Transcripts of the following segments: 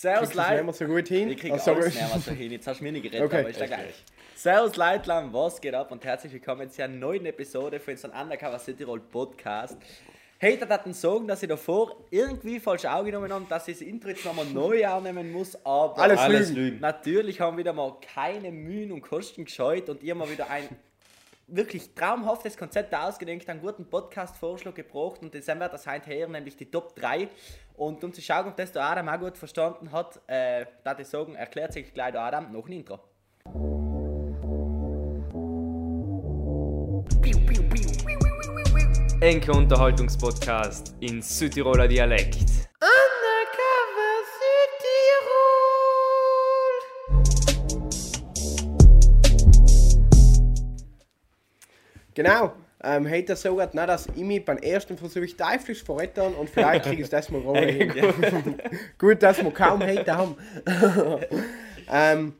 Servus, Leute. nicht mehr so gut hin? Ich krieg alles so hin. Jetzt hast du mir nicht geredet, Okay. aber ist ja gleich. Servus, Leitlam, was geht ab und herzlich willkommen zu einer neuen Episode für unseren Undercover City Roll Podcast. Hey, da hatten sagen, dass ich davor irgendwie falsch aufgenommen habe, dass ich das Intro jetzt nochmal neu annehmen muss, aber Alles Alles Lügen. Lügen. natürlich haben wieder mal keine Mühen und Kosten gescheut und ihr mal wieder ein wirklich traumhaftes Konzept ausgedenkt, einen guten Podcast-Vorschlag gebracht und das wird das heute her, nämlich die Top 3. Und um zu schauen, ob das der Adam auch gut verstanden hat, äh, da ich sagen, erklärt sich gleich der Adam noch ein Intro. Enke Unterhaltungspodcast in Südtiroler Dialekt. Genau. Ähm, hat er so gesagt, dass ich mich beim ersten Versuch teuflisch verretten und vielleicht kriege ich das mal gerade hin. Gut, dass wir kaum Hater haben. ähm,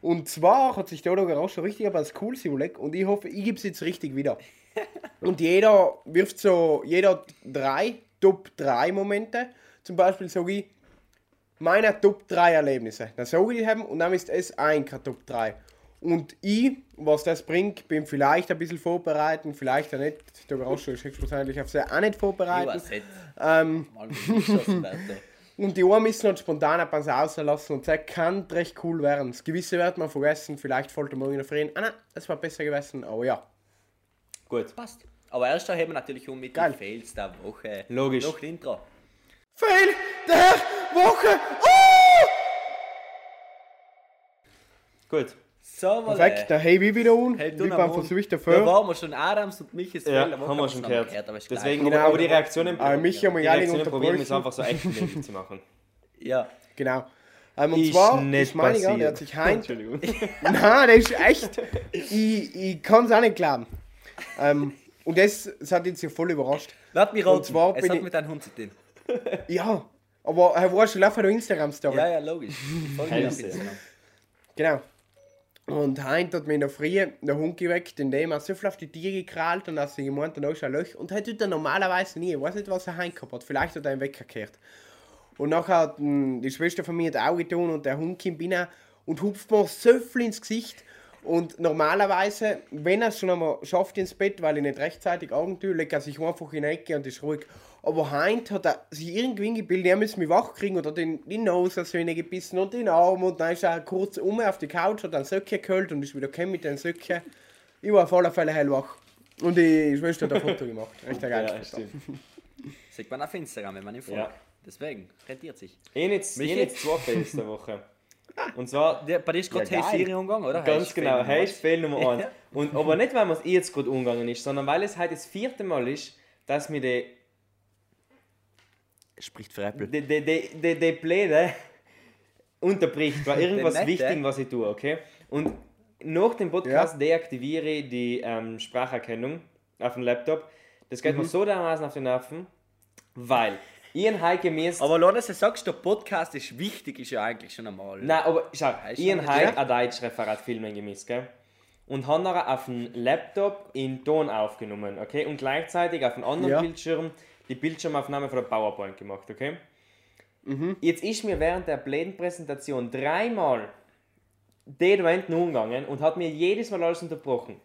und zwar hat sich der Logo auch schon richtig aber als cool überlegt und ich hoffe, ich gebe es jetzt richtig wieder. Und jeder wirft so, jeder drei Top 3 Momente. Zum Beispiel sage ich, meine Top 3 Erlebnisse. Dann sage ich die haben und dann ist es ein Top 3. Und ich, was das bringt, bin vielleicht ein bisschen vorbereitet, vielleicht auch nicht. Der Überraschung ist höchstwahrscheinlich auf sehr auch nicht Ich vorbereitet. weiß nicht. Ähm, und die einen müssen halt spontan etwas auslassen und das kann recht cool werden. Das Gewisse wird man vergessen, vielleicht fällt morgen noch rein. Ah nein, das war besser gewesen, aber ja. Gut. Passt. Aber erst haben wir natürlich auch mit Geil. den Fails der Woche. Logisch. Noch Intro. Fail der Woche! Oh! Gut. So. Perfekt, da habe ich wieder un. Hey, du Wie noch beim mal. Versuch Da dafür. waren wir schon Adams und Ja, Fail der Woche, haben wir schon das gehört. aber ist Deswegen, gleich. aber, die Reaktionen, Aber mich haben wir die ja nicht Reaktionen probieren wir es einfach so echt wie zu machen. Ja. Genau. Ähm, und Ist zwar, nicht das meine ich auch, der hat sich heim. Entschuldigung. Nein, das ist echt. Ich, ich kann es auch nicht glauben. Ähm, und das, das hat jetzt ja voll überrascht. Lass mich Und raten. zwar Es bin hat ich- mit deinem Hund zu tun. Ja, aber er war schon auf der Instagram-Story. Ja, ja, logisch. Voll Hälfte. gut. Genau. Und heint hat mir in der Früh der Hund geweckt, indem er so viel auf die Tiere gekrallt und dass sie gemeint hat, da ist ein Loch. Und er tut er normalerweise nie. Ich weiß nicht, was er heim gehabt hat. Vielleicht hat er ihn weggekehrt. Und nachher hat mh, die Schwester von mir das Auge getan und der Hund kommt rein und hupft mir so viel ins Gesicht. Und normalerweise, wenn er es schon einmal schafft ins Bett, weil ich nicht rechtzeitig Augen tue, legt er sich einfach in die Ecke und ist ruhig. Aber heint hat er sich irgendwie gebildet, er müsste mich wach kriegen oder den, die Nase so gebissen und den Arm und dann ist er kurz um auf die Couch, hat dann Söcke geholt und ist wieder gekommen mit den Söcke. Ich war auf alle Fälle hellwach. Und die Schwester hat ein Foto gemacht. Echt ein geiles Foto. Sieht man auf Instagram, wenn man ihn folgt. Ja. Deswegen, rentiert sich. Ich habe jetzt, ich jetzt zwei Fails der Woche. Und zwar, Der, bei dir ist gerade Ja, Hey. Siri umgegangen, oder? ganz Hey, genau, hey, Fail Nummer 1. Und, aber nicht, weil mir es jetzt gerade umgegangen ist, sondern weil es halt das vierte Mal ist, dass mir der eins. Spricht für Apple. de, de, de, de Pläne unterbricht, war irgendwas wichtig, was ich tue, okay? Und nach dem Podcast deaktiviere ich die ähm, Spracherkennung auf dem Laptop. Das geht mir so dermaßen auf die Nerven, weil Ian Heike mir Aber Lona, du sagst, der Podcast ist wichtig, ist ja eigentlich schon einmal. Nein, aber schau, Ian Heike ja? ein Deutschreferat filmen gemisst, gell? Und hat nachher auf dem Laptop in Ton aufgenommen, okay? Und gleichzeitig auf einem anderen Ja. Bildschirm die Bildschirmaufnahme von der PowerPoint gemacht, okay? Jetzt ist mir während der blöden Präsentation dreimal der da hinten umgegangen und hat mir jedes Mal alles unterbrochen.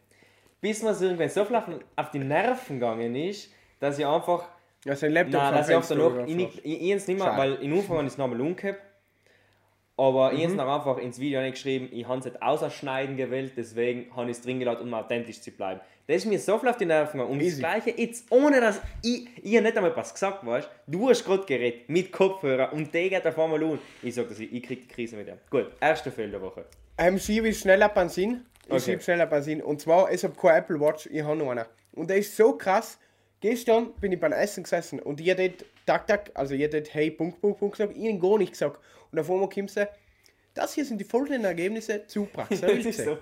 Bis mir es irgendwann so viel auf, die Nerven gegangen ist, dass ich einfach Ja, sein Laptop Nein, dass ich Fenster danach, ich, ich, ich jetzt nicht mehr, weil in Anfang habe ich es nochmal umgehabt. Aber ich habe Mhm. einfach ins Video geschrieben, ich habe es nicht ausschneiden gewählt, deswegen habe ich es drin gelassen, um authentisch zu bleiben. Das ist mir so viel auf die Nerven gegangen. Und Easy. das Gleiche jetzt, ohne dass ich, ich nicht einmal was gesagt weißt du hast gerade geredet mit Kopfhörer und der geht auf einmal um. Ich sage das, ich, ich krieg die Krise mit dem. Gut, erster Fehler der Woche. Ähm, schiebe ich schnell ab an Sinn. Ich Okay. schiebe schnell ab an Sinn. Und zwar, ich habe keine Apple Watch, ich habe noch eine. Und der ist so krass. Gestern bin ich beim Essen gesessen und ich hätte tak tak, also ich hätte hey, Punkt, Punkt, Punkt gesagt, ihnen gar nicht gesagt. Und auf einmal kommt sie, das hier sind die folgenden Ergebnisse zu Das ist Wilze. so,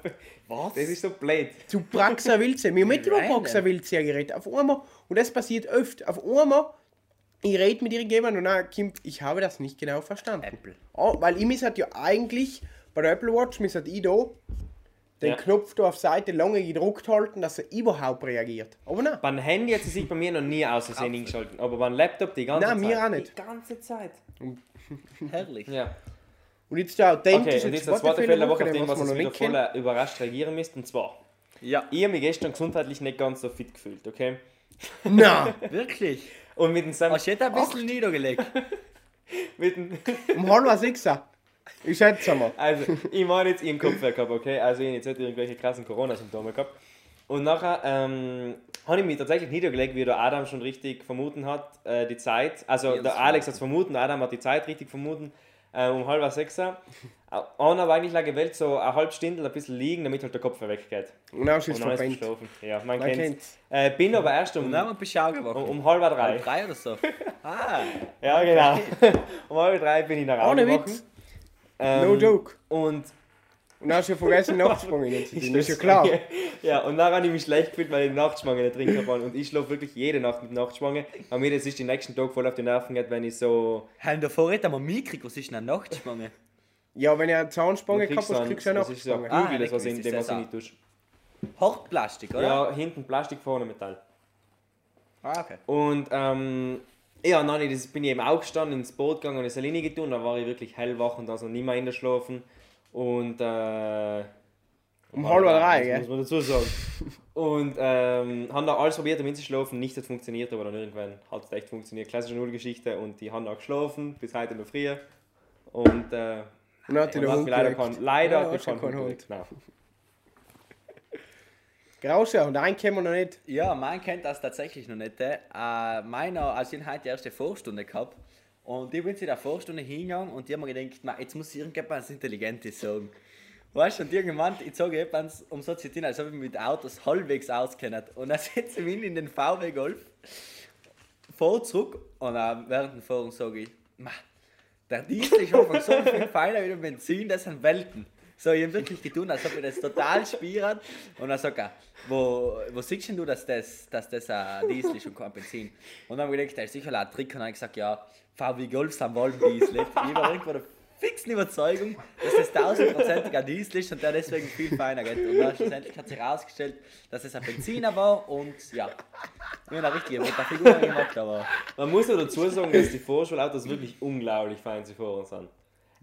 Was? das ist so blöd. Zu Praxa Wilze. Wir haben nicht über Wilze geredet. Auf einmal, und das passiert öfter, auf einmal, ich rede mit ihr jemand und dann kommt, ich habe das nicht genau verstanden. Apple. Oh, weil ich hat ja eigentlich bei der Apple Watch, mich hat ich da den Ja. Knopf da auf Seite lange gedruckt halten, dass er überhaupt reagiert. Aber nein. Beim Handy hat sie sich bei mir noch nie aus Versehen eingeschaltet, aber beim Laptop die ganze Nein, Zeit. mir auch nicht. Die ganze Zeit. Herrlich. Ja. Und jetzt der Okay, authentische und jetzt das zweite Fehler der Woche, auf den was was wir uns noch wieder voll überrascht reagieren müsst. Und zwar, Ja, ich habe mich gestern gesundheitlich nicht ganz so fit gefühlt, okay? Nein, wirklich. Und mit dem Sam, Hast du jetzt ein bisschen niedergelegt? mit dem, um halb sechs. Ich schätze mal. also, ich meine jetzt ihren Kopf gehabt, okay? Also, ich habe jetzt nicht irgendwelche krassen Corona-Symptome gehabt. Und nachher ähm, habe ich mich tatsächlich niedergelegt, wie der Adam schon richtig vermuten hat, äh, die Zeit. Also, Ja, der Alex hat es vermuten, Adam hat die Zeit richtig vermuten. Äh, um halb sechs. Äh, Einer war eigentlich lang gewählt, so eine halbe Stunde ein bisschen liegen, damit halt der Kopf weggeht. Und dann ist es geschlafen. Ja, man, Man kennt's. Äh, bin aber erst um, Beschau um, um halb drei. Halb drei oder so. Ah, Ja, genau. um halb drei bin ich nach Hause Ohne. Witz. Ähm, No joke. Und Und dann hast du ja vergessen nachzusprungen. jetzt. Das ist ja klar. Ja, und dann habe ich mich schlecht gefühlt, weil ich die Nachtspange nicht trinken kann. Und ich schlafe wirklich jede Nacht mit Nachtspange. Aber mir das ist den nächsten Tag voll auf die Nerven geht, wenn ich so. haben da vorher wir mitgekriegt, was ist denn eine Nachtspange? Ja, wenn ihr eine Zahnspange so ein- kriegst du eine das ist so ein Nachspange. Ah, das was nicht in dem was ich nicht tust. Hartplastik, oder? Ja, hinten Plastik, vorne Metall. Ah, okay. Und ähm, ja, nein, das bin ich eben auch gestanden, ins Boot gegangen und es alleine getan. Da war ich wirklich hellwach und also nicht mehr in der Schlafen. Und äh, Um halb drei, gell? muss man dazu sagen. Und ähm, haben da alles probiert, um einzuschlafen. Nichts hat funktioniert, aber dann irgendwann hat es echt funktioniert. Klassische Nullgeschichte und die haben auch geschlafen, bis heute noch früh. Und äh, Und hat und der hat leider, geweckt. kein, leider Ja, keinen Hund Hund. Nein. Grauschau, und einen kennen wir noch nicht. Ja, mein kennt das tatsächlich noch nicht. Äh, meiner, also ich habe heute die erste Vorstunde gehabt. Und ich bin zu der Vorstunde hingegangen und die haben mir gedacht, "Ma, jetzt muss irgendjemand Intelligentes sagen. Weißt du, und irgendwann, ich sage jemand, um so zu tun, als ob ich mit Autos halbwegs auskenne. Und dann setze ich mich in den VW Golf, fahre zurück und dann während dem Fahren sage ich, "Ma, der Diesel ist einfach so viel feiner wie der Benzin, das sind Welten. So, ich habe wirklich getan, als ob ich das total spielen. Und dann sagt er, wo, wo siehst denn du, dass das, dass das ein Diesel ist und kein Benzin? Und dann habe ich gedacht, das ist sicher ein Trick. Und dann habe ich gesagt, ja, VW Golf sind Waldendiesel. Ich war irgendwo der fixen Überzeugung, dass das tausendprozentig ein Diesel ist und der deswegen viel feiner geht. Und dann schlussendlich hat sich herausgestellt, dass es ein Benziner war und ja, ich habe eine richtige Figur gemacht, aber Man muss ja dazu sagen, dass die Vorschulautos wirklich unglaublich fein zu fahren sind.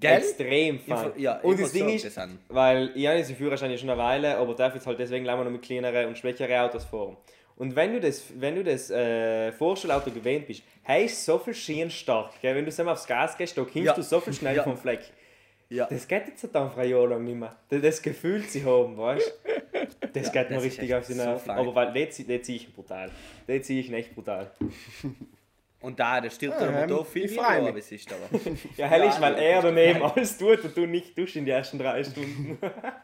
Gell? Extrem fein. Ja, und das Ding ist, das weil ich habe diesen Führerschein ja schon eine Weile, aber darf jetzt halt deswegen leider noch mit kleineren und schwächeren Autos fahren. Und wenn du das, wenn du das äh, Vorschulauto gewöhnt bist, hey, ist so viel Schien stark. Gell? Wenn du selber aufs Gas gehst, da kommst Ja. du so viel schnell Ja. vom Fleck. ja. Das geht jetzt dann ein Jahr lang nicht mehr. Das, das Gefühl sie haben, weißt du? Das Ja, geht mir das richtig auf die so Nerven. fein. aber weil, den, den ziehe ich brutal. Den ziehe ich echt brutal. Und da, der stirbt Ja, der Motor ähm, viel freu aber es ist aber. Ja, hell ist, Ja, weil ja, er das daneben alles tut und du nicht duschst in die ersten drei Stunden.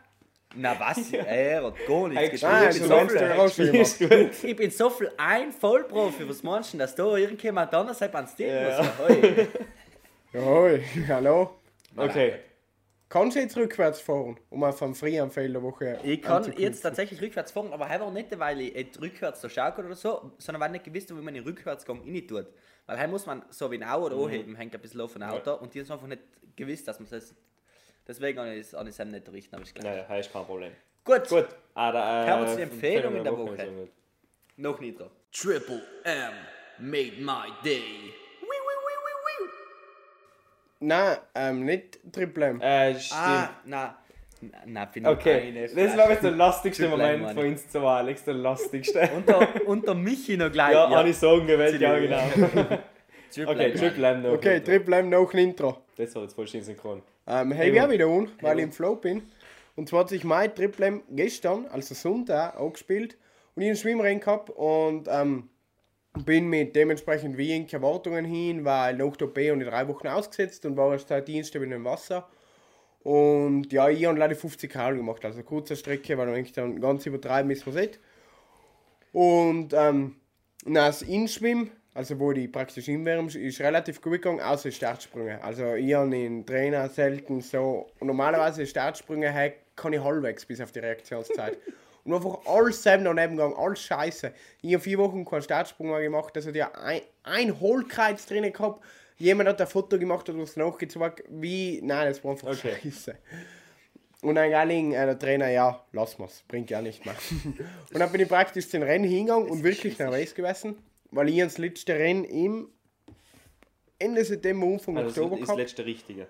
Na was? Er hat gar nichts gespielt. Nein, ich, bin so viel, ich bin so ein Vollprofi. Was meinst du dass da irgendjemand anders halt ans Ding Ja. muss? Hoi. Ja, hoi, hallo. Okay. Kannst du jetzt rückwärts fahren, um auf einem freien Woche Ich kann jetzt tatsächlich rückwärts fahren, aber heute auch nicht, weil ich jetzt rückwärts da schaue oder so, sondern weil ich nicht gewusst habe, wie man den Rückwärtsgang rein tut. Weil heute muss man so wie ein Au oder anheben, hängt ein bisschen auf ein Auto und die haben einfach nicht gewusst, dass man das. Deswegen habe ich es habe ich nicht richten, aber ist klar. Naja, das ist kein Problem. Gut, Gut. Da, äh, Kommen wir zu den Empfehlungen der Woche. ist noch nicht da. Triple M made my day. Nein, ähm, nicht Triple M. Äh, stimmt. Ah, na, na, na finde ich okay. eine Das war jetzt der lustigste Triple M, Moment Mann. von uns zwei, Alex. Der lustigste. Unter, unter Michi noch gleich. ja, habe ich sagen gewählt, ja, genau. Triple Okay, M. Triple M noch. Okay, Triple M noch ein Intro. Das war jetzt voll schön synchron. Ähm, hey, ich auch wieder an, weil ich im Flow bin. Und zwar hat sich mein Triple M gestern, also Sonntag, auch gespielt. Und ich einen Schwimmrennen gehabt und ähm, bin mit dementsprechend wenig Erwartungen hin, weil der OP und die drei Wochen ausgesetzt und war erst seit Dienstag wieder im Wasser. Und ja, ich habe leider 50 Kral gemacht, also kurze Strecke, weil man dann ganz übertreiben ist, was nicht. Und ähm, das Inschwimmen, also wo die praktisch hinwärmen, ist relativ gut gegangen, außer Startsprünge. Also ich habe den Trainer selten so. Normalerweise Startsprünge kann ich halbwegs bis auf die Reaktionszeit. Und einfach alles selber daneben gegangen, alles scheiße. Ich habe vier Wochen keinen Startsprung mehr gemacht, also ja ein, ein Hohlkreuz drin gehabt. Jemand hat ein Foto gemacht und was nachgezogen, wie. Nein, das war einfach Okay. scheiße. und dann ging äh, der Trainer, ja, lass mal's, bringt ja nicht mehr. und dann bin ich praktisch den Rennen hingegangen und wirklich nervös gewesen, weil ich das letzte Rennen im Ende September, Anfang Also Oktober das ist das letzte Richtige.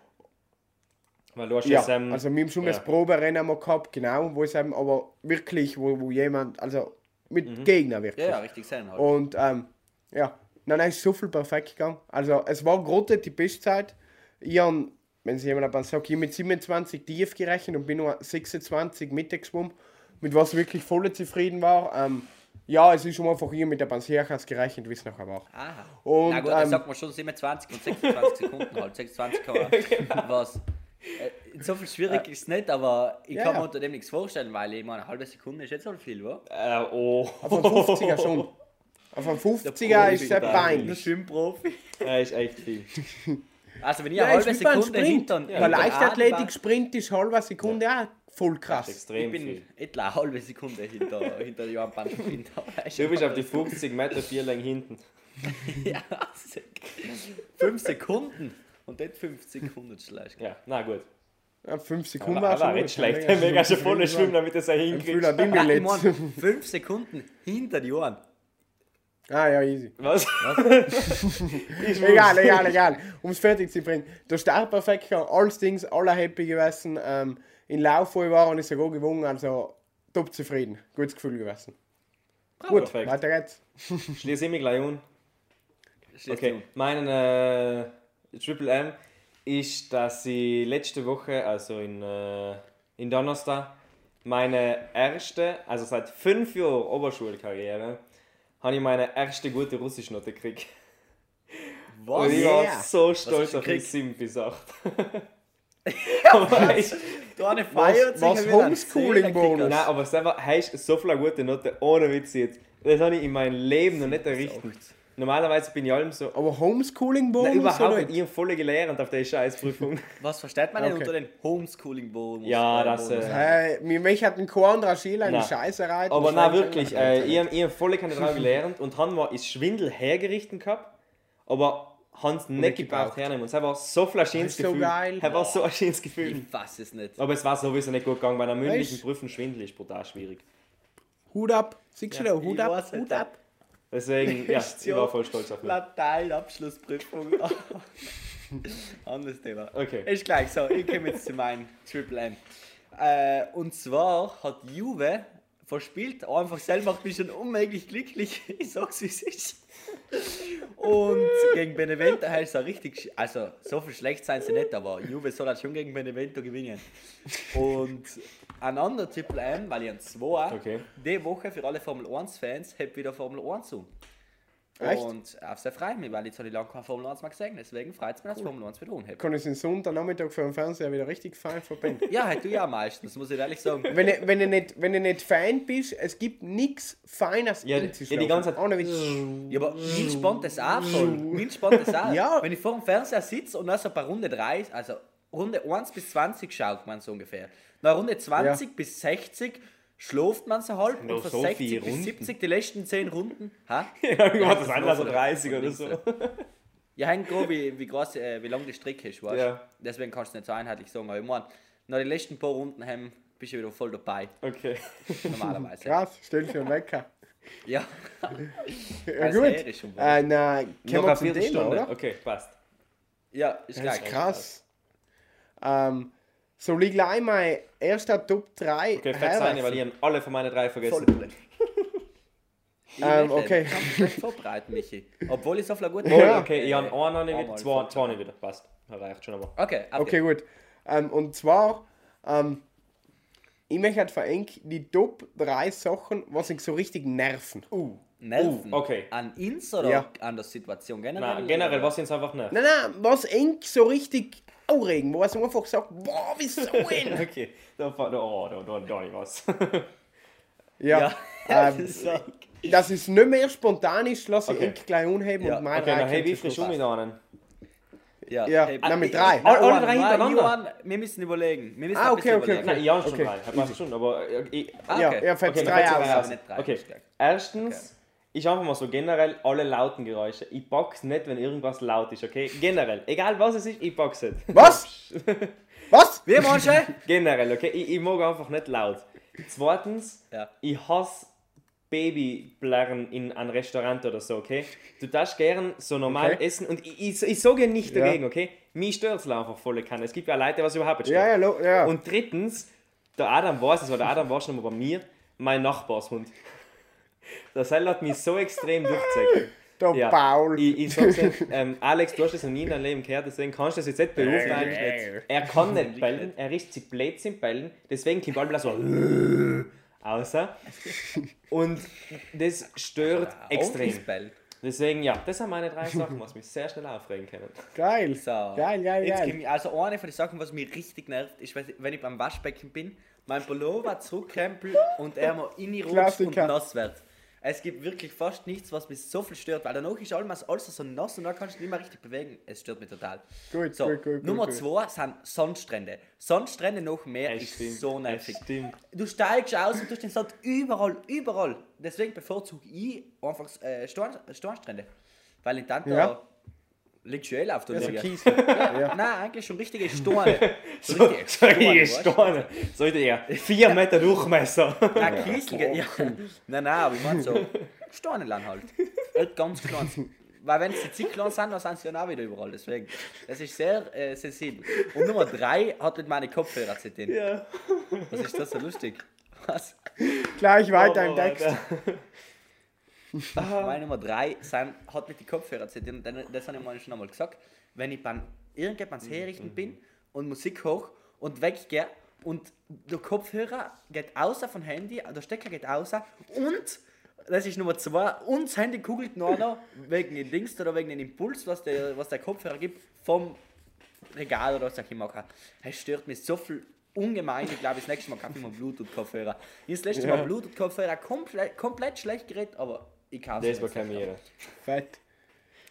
Weil du hast Ja, jetzt, ähm, also wir haben schon ja. das Proberennen mal gehabt, genau, wo es eben aber wirklich, wo, wo jemand, also mit Mhm. Gegner wirklich. Ja, ja, richtig sein halt. Und ähm, ja, nein, nein, ist so viel perfekt gegangen. Also es war gerade die Bestzeit. Ich habe, wenn sich jemand aber sagt, ich habe mit 27 tief gerechnet und bin nur 26 Mitte geschwommen, mit was ich wirklich voll zufrieden war. Ähm, ja, es ist schon einfach hier mit der Bansiachas gerechnet, wie es nachher war. Aha. Und, Na gut, dann ähm, sagt man schon 27 und 26 Sekunden halt. 26 kann man was. Äh, so viel schwierig ist es nicht, aber ich Ja, kann ja. mir unter dem nichts vorstellen, weil ich meine, eine halbe Sekunde ist jetzt so viel, wa? äh, oh. Auf einem 50er schon. Auf einem 50er ist sehr Der peinlich. Schwimmprofi. Er ist echt viel. Also wenn ich Ja, eine halbe Sekunde Sprint. hinter Bei hinter Leichtathletik-Sprint ist halbe Sekunde auch voll krass. Ich extrem bin viel. etwa eine halbe Sekunde hinter, hinter Johann Pantoffin. Du bist auf die 50 Meter vier lang hinten. Ja, 5 Sekunden. Und nicht 5 Sekunden schlecht. Ja, na gut. Ja, fünf Sekunden Aber, war aber schon nicht schlecht. Er mega schon zufrieden schwimmen, damit er es auch Ein hinkriegt. Ich meine, 5 Sekunden hinter die Ohren. Ah ja, easy. Was? Egal, egal, egal. Um es fertig zu bringen. Der Start perfekt alles Dings, alle happy gewesen. Ähm, in Lauf, ich war, und ich sogar gewonnen. Also top zufrieden. Gutes Gefühl gewesen. Gut, Perfekt. weiter geht's. Schließe ich mich gleich an. Schließt Okay, du. mein äh, Triple M ist, dass ich letzte Woche, also in, äh, in Donnerstag, meine erste, also seit fünf Jahren Oberschulkarriere, habe ich meine erste gute Russischnote gekriegt. Was? Und ich yeah. war so hast stolz auf die gekriegt? 7 bis 8. aber ich, Du eine feiert was Homeschooling-Bonus? nein, aber selber heißt so viele gute Noten, ohne Witz jetzt. Das habe ich in meinem Leben noch nicht errichtet. Normalerweise bin ich allem so. Aber Homeschooling-Bonus? Nein, überhaupt oder nicht. Ich habe voll gelernt auf der Scheißprüfung. Was versteht man denn Okay. unter den Homeschooling-Bonus? Ja, das, äh, Hey, mir mich hat ein kein anderer Schüler eine. Scheiße reiten. Aber nein, war wirklich. Äh, ich habe hab voll keine drauf gelernt und haben mal ist Schwindel hergerichtet gehabt, aber haben es nicht gebraucht hernehmen. Und es war so ein schönes ist so Gefühl. geil. Es war so ein schönes Ich Gefühl. fass es nicht. Aber es war sowieso nicht gut gegangen. Bei einer mündlichen Prüfung Schwindel ist brutal schwierig. Hut ab. Siehst du da? Hut ich ab, weiß. Hut ab. Deswegen, ja, ich war voll stolz auf mich. Latein-Abschlussprüfung. Anderes Thema. Okay. Ist gleich so, ich komme jetzt zu meinem Triple M. Äh, und zwar hat Juve verspielt, einfach selber macht mich schon unmöglich glücklich. Ich sag's wie es ist. Und gegen Benevento heißt es richtig, also so viel schlecht sein sie nicht, aber Juve soll halt schon gegen Benevento gewinnen. Und ein anderer Triple M, weil ich an zwei, Okay. die Woche für alle Formel 1 Fans, habe wieder Formel 1 zu. Echt? Und auf sehr freut mich, weil ich so lange keine Formel 1 mehr gesehen habe. Deswegen freut es mich, dass Formel 1 wieder unhebt. Kann ich den Sonntagnachmittag vor dem Fernseher wieder richtig fein verbinden. Ja, halt du ja meistens, muss ich ehrlich sagen. wenn, du, wenn, du nicht, wenn du nicht Fan bist, es gibt nichts Feines Ja, einzuschlafen. ja, die ganze Zeit- Ohne Witz. Ja, aber mich spannt das auch voll. Mich spannt das auch. Ja. Wenn ich vor dem Fernseher sitze und dann so bei Runde 3, also Runde 1 bis 20 schaut man so ungefähr. Nach Runde 20 bis 60 schläft man so halb und von so 60 viele bis Runden. 70 die letzten 10 Runden. Ha? Ja, ich war das war so von- 30 von oder so. Ja, hängt grob, wie, wie, groß, äh, wie lang die Strecke ist, weißt du? Ja. Deswegen kannst du nicht so einheitlich sagen. Aber ich meine, nach den letzten paar Runden haben, bist du wieder voll dabei, Okay. normalerweise. Krass, stell dir einen Wecker. Ja, Ja, gut. Wohl. Äh, na, wir zum Thema, Viertelstunde. oder? Okay, passt. ja ist Das ist gleich. krass. Ähm, soll ich gleich mal erster Top 3 Okay, fett sein, weil ich habe alle von meinen drei Voll vergessen. blöd. Ich Ähm, okay. Ich kann mich nicht vorbereiten, Michi. Obwohl ich so viel gut Oh, Ja. okay, ich habe einen noch nicht wieder, Einmal zwei, zwei nicht wieder. Passt. Reicht schon aber. Okay, okay. Okay, gut. Ähm, und zwar, ähm, ich möchte halt verengt die Top 3 Sachen, was mich so richtig nerven. Nerven. Uh, okay. An uns oder Ja. an der Situation generell? Nein, generell, was jetzt einfach nicht. Nein, nein, was eng so richtig aufregen, wo es einfach sagt, boah, wieso denn? Okay, da, fa- da, oh, da, da, da ich was. ja, Ja, ähm, das ist nicht mehr spontan ist, lasse ich Okay. eng gleich unheben Ja, und mein Okay, dann zum viel Schluss. schon mit einen? Ja, Ja, hey, nein, mit äh, drei. Alle- Johann, drei hintereinander. Johann, wir müssen überlegen. Wir müssen Ah, okay, okay, überlegen. Nein, ich habe schon Okay, drei. Ich passt schon, aber äh, ich, Ah, Ja, okay. er fällt Okay, drei aus. Okay, erstens ist einfach mal so generell alle lauten Geräusche. Ich pack's nicht, wenn irgendwas laut ist, okay? Generell. Egal was es ist, ich pack's nicht. Was? Was? Meinst du? Generell, okay? Ich, ich mag einfach nicht laut. Zweitens, Ja. ich hasse Babyblären in einem Restaurant oder so, okay? Du darfst gern so normal Okay. essen und ich, ich, ich sage nicht Ja. dagegen, okay? Mich stört es einfach voll kann. Es gibt ja Leute, was überhaupt nicht Ja, ja, lo, ja. Und drittens, der Adam weiß es, weil der Adam war schon mal bei mir, mein Nachbarshund. Der Seil hat mich so extrem durchgezogen. der Ja. Paul. Ich, ich sag's dir, ähm, Alex, du hast das noch nie in deinem Leben gehört, deswegen kannst du das jetzt nicht beurteilen. Äh, Er kann nicht bellen, er ist zu blöd zum Bellen, deswegen kommt allem so außer. Und das stört extrem. Extrem. Deswegen, ja, das sind meine drei Sachen, was mich sehr schnell aufregen können. Geil. So. Geil, geil, Jetzt geil. also eine von den Sachen, was mich richtig nervt, ist, wenn ich beim Waschbecken bin, mein Pullover zurückkrempel und er mal reinrutscht und Klassiker. nass wird. Es gibt wirklich fast nichts, was mich so viel stört, weil danach ist alles, alles so nass und dann kannst du nicht mehr richtig bewegen. Es stört mich total. Gut, so, gut, gut, Nummer gut, zwei sind Sandstrände. Sandstrände noch mehr Es ist stimmt, so nervig. stimmt. Du steigst aus und du hast den Sand überall, überall. Deswegen bevorzuge ich einfach äh, Storn- Stornstrände. Weil in Tanta Ja. Liegt schön auf der Also Liege. Kiesel. ja. Nein, eigentlich schon richtige Storne. So So, richtige so Storne? Steine. Sollte er vier Meter Durchmesser. Nein, Kiesel, ja. Nein, nein, aber ich meine so Storneland halt. Nicht ganz klein. Weil wenn sie zu klein sind, dann sind sie ja auch wieder überall. Deswegen, das ist sehr äh, sensibel. Und Nummer drei hat mit meine Kopfhörer zu tun. Ja. Was ist das so lustig? Was? Gleich weiter Oh, im Text. Meine Nummer drei sind, hat mit den Kopfhörern zu tun. Das habe ich mal schon einmal gesagt. Wenn ich beim irgendjemand herrichten bin und Musik hoch und weggehe und der Kopfhörer geht außer vom Handy, der Stecker geht außer und das ist Nummer zwei und das Handy kugelt noch noch wegen dem Dings oder wegen dem Impuls, was der, was der Kopfhörer gibt, vom Regal oder was auch immer. Es stört mich so viel ungemein. Ich glaube, das nächste Mal kaufe ich mal Bluetooth-Kopfhörer. Ich habe das letzte. Mal Bluetooth-Kopfhörer komplett, komplett schlecht geredet, aber ich kaufe Das bekommen jeder. Fett.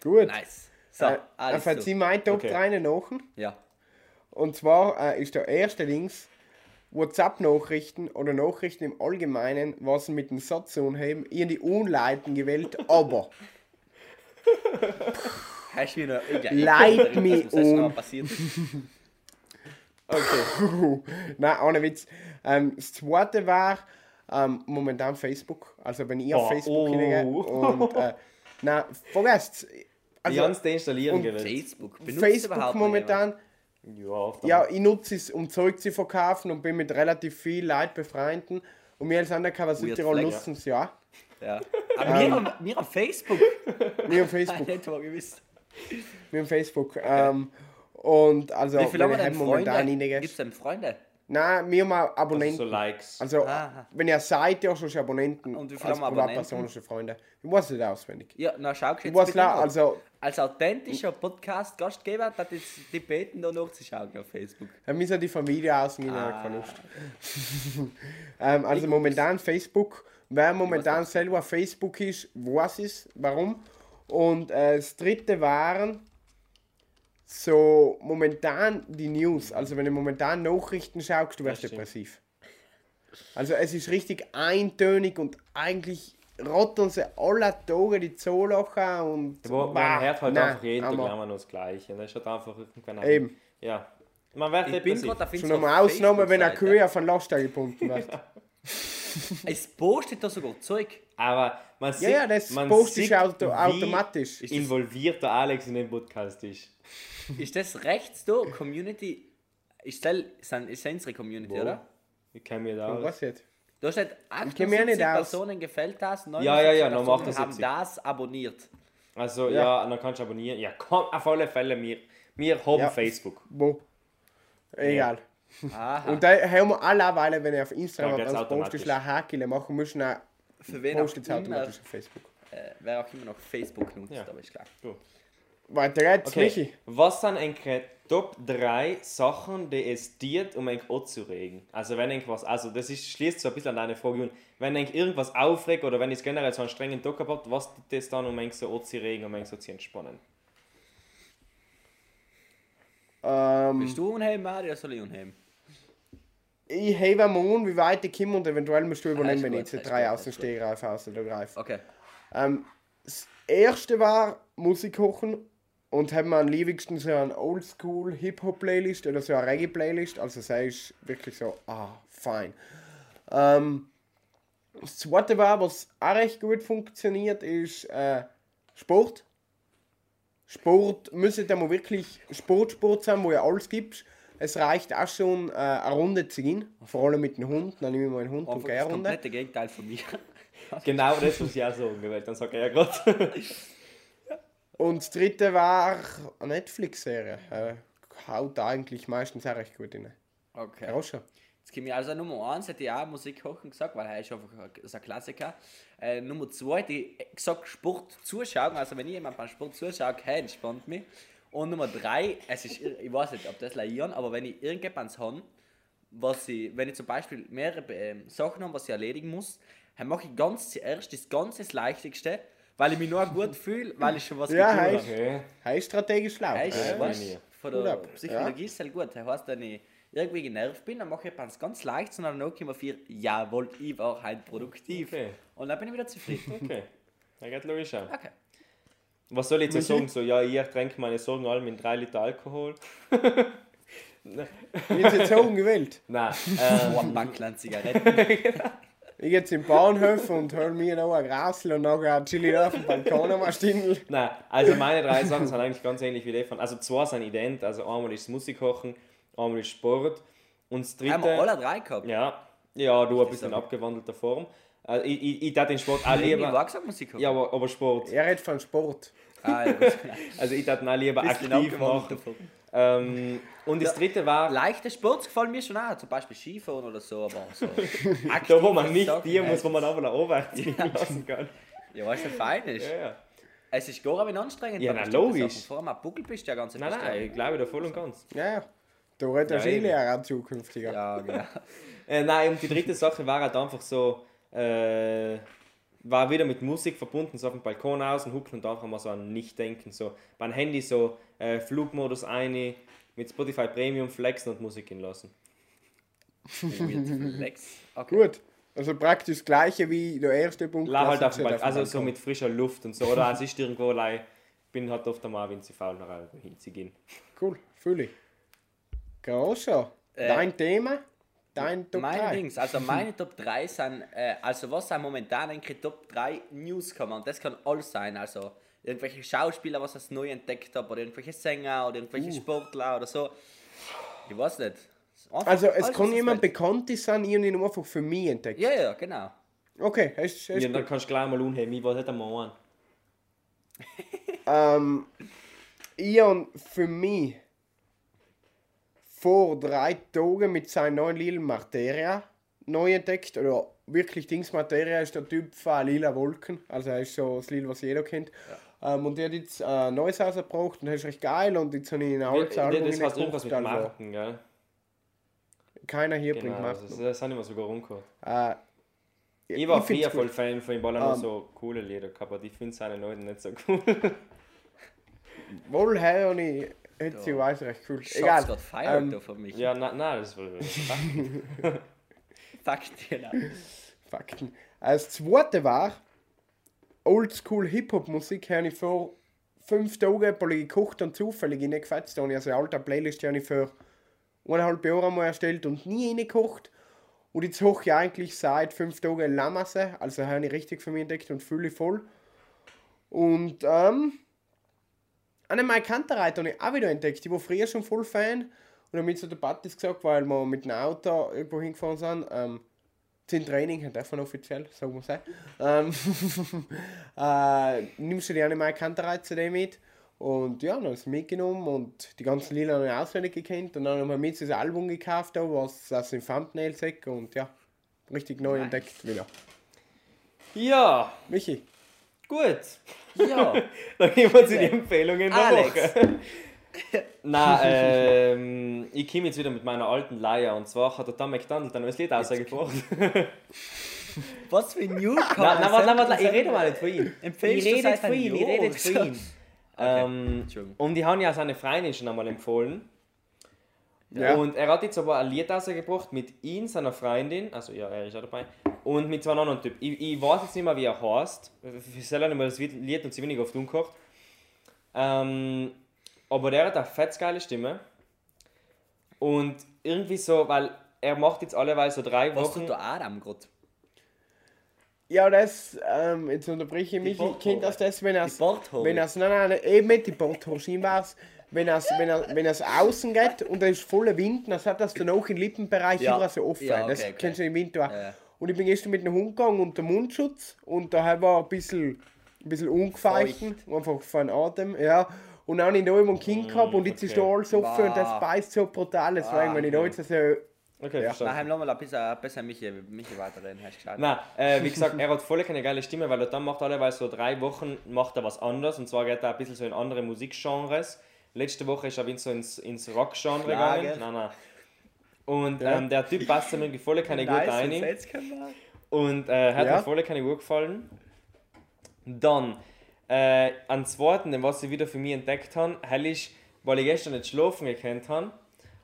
Gut. Nice. So, Äh, alles Dann so. sie mein Top Okay. 3 nach. Ja. Und zwar äh, ist der erste Links WhatsApp-Nachrichten oder Nachrichten im Allgemeinen, was mit dem Satz zu haben, in die Unleiten gewählt, aber. Hast du wieder Leid mich was ist noch um. passiert? Okay. Nein, ohne Witz. Ähm, das zweite war ähm, momentan Facebook. Also wenn ich auf Boah, Facebook oh. hingehe und. Äh, nein, vergesst. Also, Also Ganz deinstallieren und. Facebook. Benutzt Facebook momentan. Ja, auf der Ja, ich nutze es, um Zeug zu verkaufen und bin mit relativ viel Leid befreunden. Und wir als Undercover Südtirol nutzen es ja. Ja. Aber wir, haben, wir haben Facebook. Wir haben Facebook. Nicht mal gewusst. Wir haben Facebook. Ähm, und also, Wie viele haben wir wir denn haben momentan Freunde? Gibt es denn Freunde? Nein, wir haben auch Also Abonnenten. so Likes. Also, Aha. wenn ihr seid, ja schon Abonnenten. Und wie viele als haben Privatperson Abonnenten? Freunde. Ich weiß nicht auswendig. Ja, na schau jetzt Ich weiß bitte also, Als authentischer Podcast-Gastgeber hat jetzt die beten da nachzuschauen auf Facebook. da müssen die Familie außen Ah. keine Lust. ähm, also, momentan Facebook. Wer momentan selber Facebook ist, weiß es, warum. Und äh, das dritte waren so momentan die News. Also, wenn du momentan Nachrichten schaust, du wirst Das depressiv. Also, es ist richtig eintönig und eigentlich rotten sie alle Tage die Zoolacher und. Aber Bah, man hört halt nein, einfach jeden Tag immer noch das Gleiche. Und das ist halt einfach irgendwann Eben. Ja. Man wird Ich bin depressiv. gerade auf Schon nochmal Ausnahme, wenn eine Facebook-Seite. Kühe von Laster gebunden wird. Es postet da sogar Zeug. Aber man sieht, ja, das man postet sieht, auto- wie automatisch. Ist das- involviert der Alex in den Podcast ist. Ist das rechts da? Community. Ist das, sind, ist das unsere Community, Wo? oder? Ich kenne mir da aus. was jetzt? Da steht kenn mich auch 78 nicht aus. Personen gefällt das, 79 Ja, ja, ja, noch Personen macht das haben jetzt. das abonniert. Also Ja. ja, dann kannst du abonnieren. Ja, komm, auf alle Fälle, wir, wir haben Ja. Facebook. Wo? Egal. Aha. Und da haben wir alle, weil wenn ihr auf Instagram Ja, automatisch. postet, Hakele machen müssen, dann Für wen auch postet es immer, automatisch auf Facebook. äh, wer auch immer noch Facebook nutzt, Ja. aber ist klar. Weiter geht's, Okay, Michi. was sind eigentlich Top 3 Sachen, die es dir, um eigentlich anzuregen? Also wenn irgendwas, also das ist, schließt so ein bisschen an deine Frage an, wenn eigentlich irgendwas aufregt oder wenn es generell so einen strengen Tag habt, was tut das dann, um eigentlich so anzuregen, um eigentlich so zu entspannen? Ähm, Bist du unheim, Mario, oder soll ich unheim? ich habe mal an, wie weit ich komme und eventuell musst du übernehmen, ist wenn ich jetzt drei aus dem. Stegreif aus oder greif. Okay. Ähm, das erste war Musik kochen und haben wir am liebsten so eine Oldschool Hip-Hop-Playlist oder so eine Reggae-Playlist. Also sei ist wirklich so, ah, fein. Ähm, das zweite war, was auch recht gut funktioniert, ist äh, Sport. Sport müsste dann mal wirklich Sportsport sein, wo ja alles gibt. Es reicht auch schon äh, eine Runde zu gehen, vor allem mit dem Hund. Dann nehme ich meinen Hund und gehe das eine Runde. komplette Gegenteil von mir. Genau das muss ich auch sagen, weil dann sagt er ja gerade. Und das dritte war eine Netflix-Serie. Äh, haut eigentlich meistens auch recht gut rein. Okay. Rauscher. Jetzt komme ich also Nummer 1, hätte ich auch Musik kochen gesagt, weil er ist einfach ein, Klassiker. Äh, Nummer 2, die gesagt Sport zuschauen, also wenn ich jemand beim Sport zuschaue, okay, entspannt mich. Und Nummer 3, es ist, ich weiß nicht, ob das leiern, aber wenn ich irgendetwas habe, was ich, wenn ich zum Beispiel mehrere ähm, Sachen habe, was ich erledigen muss, dann mache ich ganz zuerst das ganz das Leichtigste, weil ich mich nur gut fühle, weil ich schon was Ja, getan heißt- habe. Okay. Hey, strategisch schlau. Heißt, Ja, ich. von Gut der. Psychologie ist halt gut. Das heißt, wenn ich irgendwie genervt bin, dann mache ich etwas ganz leicht, sondern dann komme ich für, jawohl, ich war halt produktiv. Okay. Und dann bin ich wieder zufrieden. Okay. Ja, geht logisch an. Okay. Was soll ich jetzt sagen? So, ja, ich trinke meine Sorgen alle mit 3 Liter Alkohol. Wie jetzt jetzt sagen gewählt. Nein. Ähm, Oh, ein Bankland Zigaretten. Ich gehe jetzt im Bahnhof und hol mir noch ein Grasl und nachher chill ich da auf dem Balkon am Stindl. Nein, also meine drei Sachen sind eigentlich ganz ähnlich wie die von. Also zwei sind ident, also einmal ist Musik kochen, einmal ist Sport und das dritte. Haben wir alle drei gehabt? Ja, ja, du ein bisschen abgewandelter Form. Also, ich, ich, ich darf den Sport auch Ich lieber. war gesagt Musik kochen. Ja, aber, aber Sport. Er redet von Sport. Ah. Also ich darf ihn auch lieber aktiv machen. Ähm, und das dritte war, Leichte Sports gefallen mir schon auch, zum Beispiel Skifahren oder so, aber so. da wo man nicht dir nein. muss, wo man aber nach oben ziehen lassen kann. Ja, weißt du, fein ist. Ja, ja. Es ist gar nicht anstrengend. Ja, bestimmten logisch. Vor allem Buckel bist du ja ganz Nein, nein, ich glaube da voll und ganz. Ja, ja. Da redet der Ja, Skilehrer zukünftiger. Ja, genau. Äh, nein, und die dritte Sache war halt einfach so, äh, war wieder mit Musik verbunden, so auf dem Balkon aus und hucken und einfach mal so an Nicht-Denken. So beim Handy so äh, Flugmodus eine, mit Spotify Premium flexen und Musik lassen. Mit Flex. Okay. Gut. Also praktisch das gleiche wie der erste Punkt. La halt lass auf dem Balkon, also so mit frischer Luft und so. Oder es ist irgendwo, like, bin halt oft einmal, wenn sie faul nach hinzugehen. Cool, fühle ich. Grosser. Äh, Dein Thema? Dein Top Meine 3? Dings, also meine Top 3 sind, äh, also was sind momentan eigentlich Top 3 Newscomer und das kann alles sein, also irgendwelche Schauspieler, was ich neu entdeckt habe, oder irgendwelche Sänger, oder irgendwelche Sportler oder so. Ich weiß nicht. Einfach Also es kann jemand. Bekanntes sein, ich habe ihn einfach für mich entdeckt. Ja, ja, genau. Okay, hast hast Ja, dann kannst du gleich mal unheben, ich weiß nicht einmal an. Ähm, ich habe für mich vor drei Tagen mit seinem neuen Lil Materia neu entdeckt. Oder wirklich Dings Materia ist der Typ von Lila Wolken. Also er ist so das Lil, was jeder kennt. Ähm, und der hat jetzt ein neues rausgebracht und das ist recht geil. Und jetzt habe ich ein altes Ja, Album das heißt irgendwas mit also Marken, gell? Keiner hier bringt Genau, Marken. das, das haben immer sogar rumgehört. Äh, Ich war find's früher voll. Fan von ihm, weil er noch Ähm. so coole Lieder gehabt hat. Ich finde seine neuen nicht so cool. Wohl, und ich hätte sie weiß recht cool. Schatz Egal. gerade feiert ähm, da für mich. ja, nein, nein, das war. Fakt, genau. Fakten. Das zweite war, Oldschool Hip-Hop-Musik habe ich vor fünf Tagen ein gekocht und zufällig reingefetzt. Da habe ich also eine alte Playlist die habe ich für eineinhalb Jahre mal erstellt und nie reingekocht. Und jetzt hoch ich eigentlich seit fünf Tagen Lamasse, also habe ich richtig für mich entdeckt und fühle ich voll. Und ähm, eine meiner Kanterreiter habe ich auch wieder entdeckt. Ich war früher schon voll Fan. Und habe mit so der Partys gesagt, weil wir mit dem Auto irgendwo hingefahren sind. Ähm, zum Training, davon offiziell, sagen wir es ähm, äh, Nimmst du die eine Kanterei-CD mit? Und ja, dann habe ich es mitgenommen und die ganzen Lieder habe ich auswendig gekannt. Und dann haben wir mit das Album gekauft, da, was aus dem Thumbnail sagt und ja, richtig neu entdeckt wieder. Ja, Michi, gut. Ja, Dann gehen wir zu den Empfehlungen der Alex. Woche. Nein, ähm, ich komme jetzt wieder mit meiner alten Leier und zwar hat der Tom McDonald ein neues Lied ausgebracht. was für ein Newcomer. Nein, nein, warte, warte, ich rede mal nicht von ihm. Empfehlst ich rede von ihm, ich rede von ihm. Ähm, und die haben ja seine Freundin schon einmal empfohlen. Ja. Und er hat jetzt aber ein Lied rausgebracht mit ihm, seiner Freundin, also ja, er ist auch dabei, und mit zwei anderen Typen. Ich, ich weiß jetzt nicht mehr, wie er heißt. Ich soll nicht mal das Lied und sie wenig oft umgekocht. Ähm, aber der hat eine fett geile Stimme. Und irgendwie so, weil er macht jetzt alleweil so drei Was Wochen. tut der Adam gerade? Ja, das, ähm, jetzt unterbreche ich mich, Bordhaare. kennt das das, wenn er wenn er's, nein, nein, eben nicht die Bordhaarschien war's, wenn es wenn er, wenn er's außen geht und da ist voller Wind, dann hat das dann auch im Lippenbereich Ja. immer so offen. Ja, okay, das okay. kennst du im Winter ja. Und ich bin gestern mit dem Hund gegangen unter Mundschutz und da war ein bisschen, ein bisschen ungefeuchten, einfach von Atem, ja. Und dann habe ich da immer einen Kind gehabt und jetzt ist da okay. alles offen und das Wow. beißt so brutal, deswegen, Ah, wenn ich da jetzt so, Okay, Ja. Nein, lass mal ein bisschen, ein bisschen Michi, Michi weiterreden, hast du gesagt. Nein, äh, wie gesagt, er hat voll keine geile Stimme, weil er dann macht alleweil so drei Wochen macht er was anderes und zwar geht er ein bisschen so in andere Musikgenres. Letzte Woche ist er wieder so ins, ins Rock-Genre gegangen. Nein, nein. Und Ja. ähm, der Typ passt mir irgendwie voll keine gut Nice, ein. jetzt können wir. Und äh, hat Ja. mir voll keine gut gefallen. Dann, äh, an zweiten, was ich wieder für mich entdeckt habe, hell ist, weil ich gestern nicht schlafen gekannt habe,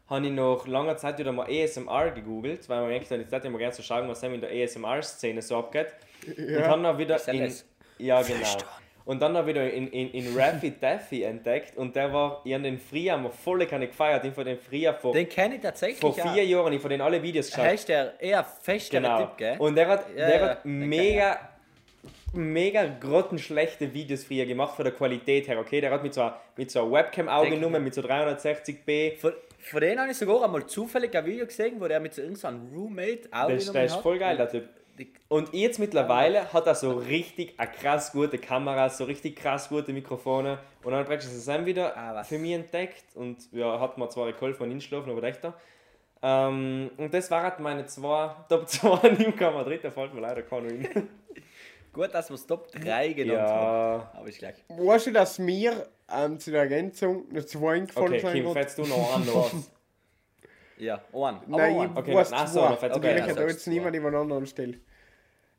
habe ich nach langer Zeit wieder mal ASMR gegoogelt, weil man merkt, ich mal gerne so schauen, was in der ASMR-Szene so abgeht. Und dann noch wieder ja in, ja genau. Und dann noch wieder in, in, in Raffy Daffy entdeckt und der war, ich habe den früher mal voll keine gefeiert, ich von den früher vor, Den kenne ich tatsächlich. vor vier Jahren, ich von den alle Videos geschaut. Heißt der eher fester Genau. Typ, gell? Und der hat, Ja, der ja, hat mega, mega grottenschlechte Videos früher gemacht von der Qualität her, okay? Der hat mit so einer, mit so einer Webcam aufgenommen, mit so 360p. Von, von denen habe ich sogar einmal zufällig ein Video gesehen, wo der mit so irgendeinem Roommate Das, der aufgenommen ist hat. voll geil, der Typ. Und jetzt mittlerweile hat er so richtig eine krass gute Kamera, so richtig krass gute Mikrofone. Und dann praktisch ist er wieder Ah, für mich entdeckt. Und ja, hat mir zwar geholfen beim Inschlafen, aber echt da. Ähm, und das waren meine zwei Top 2 Newcomer. Dritter fällt mir leider keiner ein. Gut, dass wir es Top 3 genannt haben. ja. Aber ich gleich. weißt du, dass mir ähm, zu der Ergänzung noch zwei eingefallen Okay, sind Kim, gerade? fällst du noch an? was? Ja. Aber Nein, ich Okay, weiß ach so, Okay, mir ich Sagst jetzt niemand übereinander anstellen.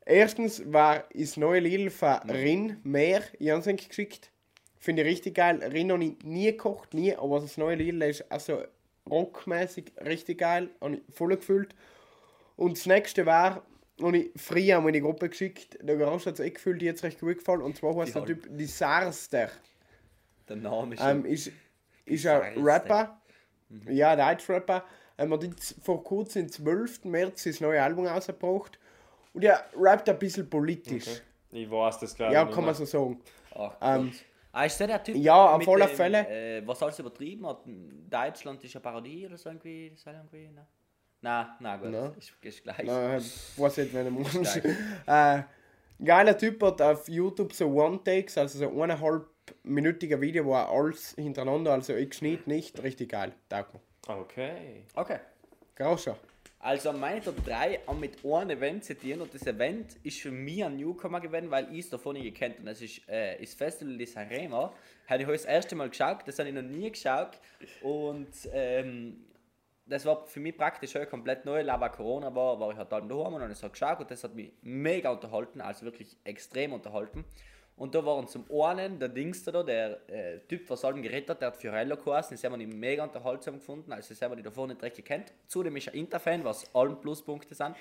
Erstens war das neue Lied von Mhm. Rin mehr Jansen geschickt. Finde ich richtig geil. Rin habe ich nie gekocht, nie, aber das neue Lied ist also rockmäßig richtig geil. Habe ich voll gefühlt. Und das nächste war, und ich früher in die Gruppe geschickt, der Garage hat es eh gefühlt, die jetzt recht gut gefallen. Und zwar heißt der Typ Disaster. Der Name ist Ähm, ist, ist ein. Rapper. Ja, Deutsch-Rapper. Ähm, hat jetzt vor kurzem, am 12. März, sein neues Album rausgebracht. Und er rappt ein bisschen politisch. Ich weiß das gerade Ja, nicht kann mehr. man so sagen. Ach, Ähm. Ah, ist der der Typ? ja, auf alle dem, Fälle. Äh, was alles übertrieben hat? Deutschland ist eine Parodie oder so irgendwie? Das irgendwie ne? Nein, nein, gut. Nein. Ist, ist gleich. Äh, weiß nicht, wenn er muss. Gleich. äh, geiler Typ hat auf YouTube so One-Takes, also so eineinhalb minütige Video, wo er alles hintereinander, also ich geschnitten nicht, richtig geil. Mir. Okay. Okay. Grauscher. Also meine Top 3 haben mit einem Event zitieren und das Event ist für mich ein Newcomer gewesen, weil ich es davon nicht gekannt und das ist äh, das Festival des Arena. Habe ich heute das erste Mal geschaut, das habe ich noch nie geschaut und ähm, das war für mich praktisch heute komplett neu, aber Corona war, war ich halt dann daheim und habe es halt geschaut und das hat mich mega unterhalten, also wirklich extrem unterhalten. Und da waren zum einen der Dings da, der äh, Typ, was allem geredet hat, der hat Fiorello geheißen, das haben wir mega unterhaltsam gefunden, also das haben wir die davor nicht recht gekannt. Zudem ist er Inter-Fan, was allen Pluspunkte sind.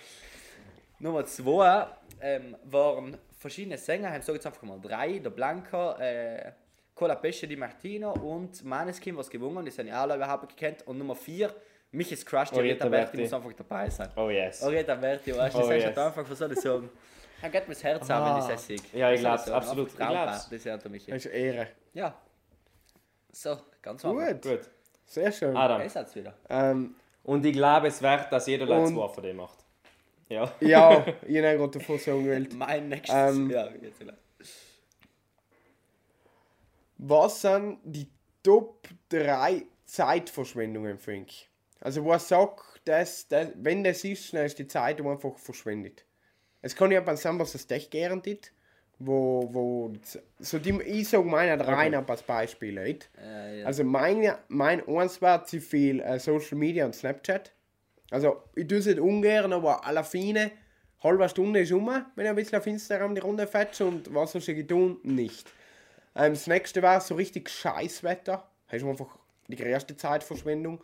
Nummer zwei ähm, waren verschiedene Sänger, ich sage jetzt einfach mal drei, der Blanca, äh, Cola Pesce Di Martino und Maneskin, was gewonnen, die sind ja alle überhaupt gekannt. Und Nummer vier, Michis Crush, die Orietta Berti muss einfach dabei sein. Oh yes. Orietta Berti, weißt du, Oh das ist yes. halt einfach, was soll ich sagen? Mir das Herz an, wenn ich das sehe. Ja, ich ich Traumpa, glaub's. Das ist ja. Das ist Ehre. Ja. So, ganz einfach. Gut, Gut. sehr schön. Adam. Es hat's wieder. Ähm, Und ich glaube, es wert, dass jeder Leute Und- zwei von dem macht. Ja. ja, ich habe gerade davon sagen gewählt. Mein nächstes. Ähm, ja, jetzt. Was sind die Top 3 Zeitverschwendungen, Frank? Also, was sagt, dass, dass, wenn das ist, dann ist die Zeit einfach verschwendet. Es kann ja sein, was das echt garantiert, wo, wo, so die, ich sage meine drei okay. als Beispiele. Nicht? Äh, ja. Also, meine, mein eins war zu viel äh, Social Media und Snapchat. Also, ich tue es nicht ungern, aber alle Fine, halbe Stunde ist um, wenn ich ein bisschen auf Instagram die Runde fetsche und was soll ich tun? Nicht. Ähm, das nächste war so richtig Scheißwetter. Das ist einfach die größte Zeitverschwendung.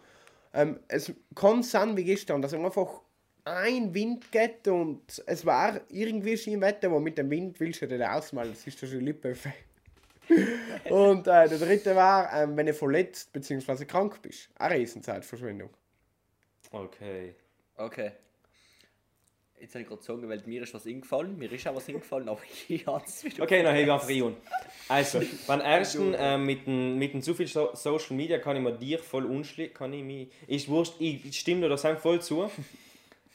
Ähm, es kann sein wie gestern, dass einfach ein Wind geht und es war irgendwie Wetter, aber mit dem Wind willst du nicht ausmalen. Das ist doch schon Lippe. Und äh, der dritte war, ähm, wenn du verletzt bzw. krank bist. Eine Riesenzeitverschwendung. Okay. Okay. Jetzt habe ich gerade sagen, weil mir ist was eingefallen. Mir ist auch was eingefallen, aber ich habe es wieder. Okay, dann habe ich einfach Rion. Also, beim ersten, äh, mit, dem, mit dem zu viel so Social Media kann ich mir dir voll unschließen. Kann ich mich. Ist wurscht, ich, ich stimme dir das einfach voll zu.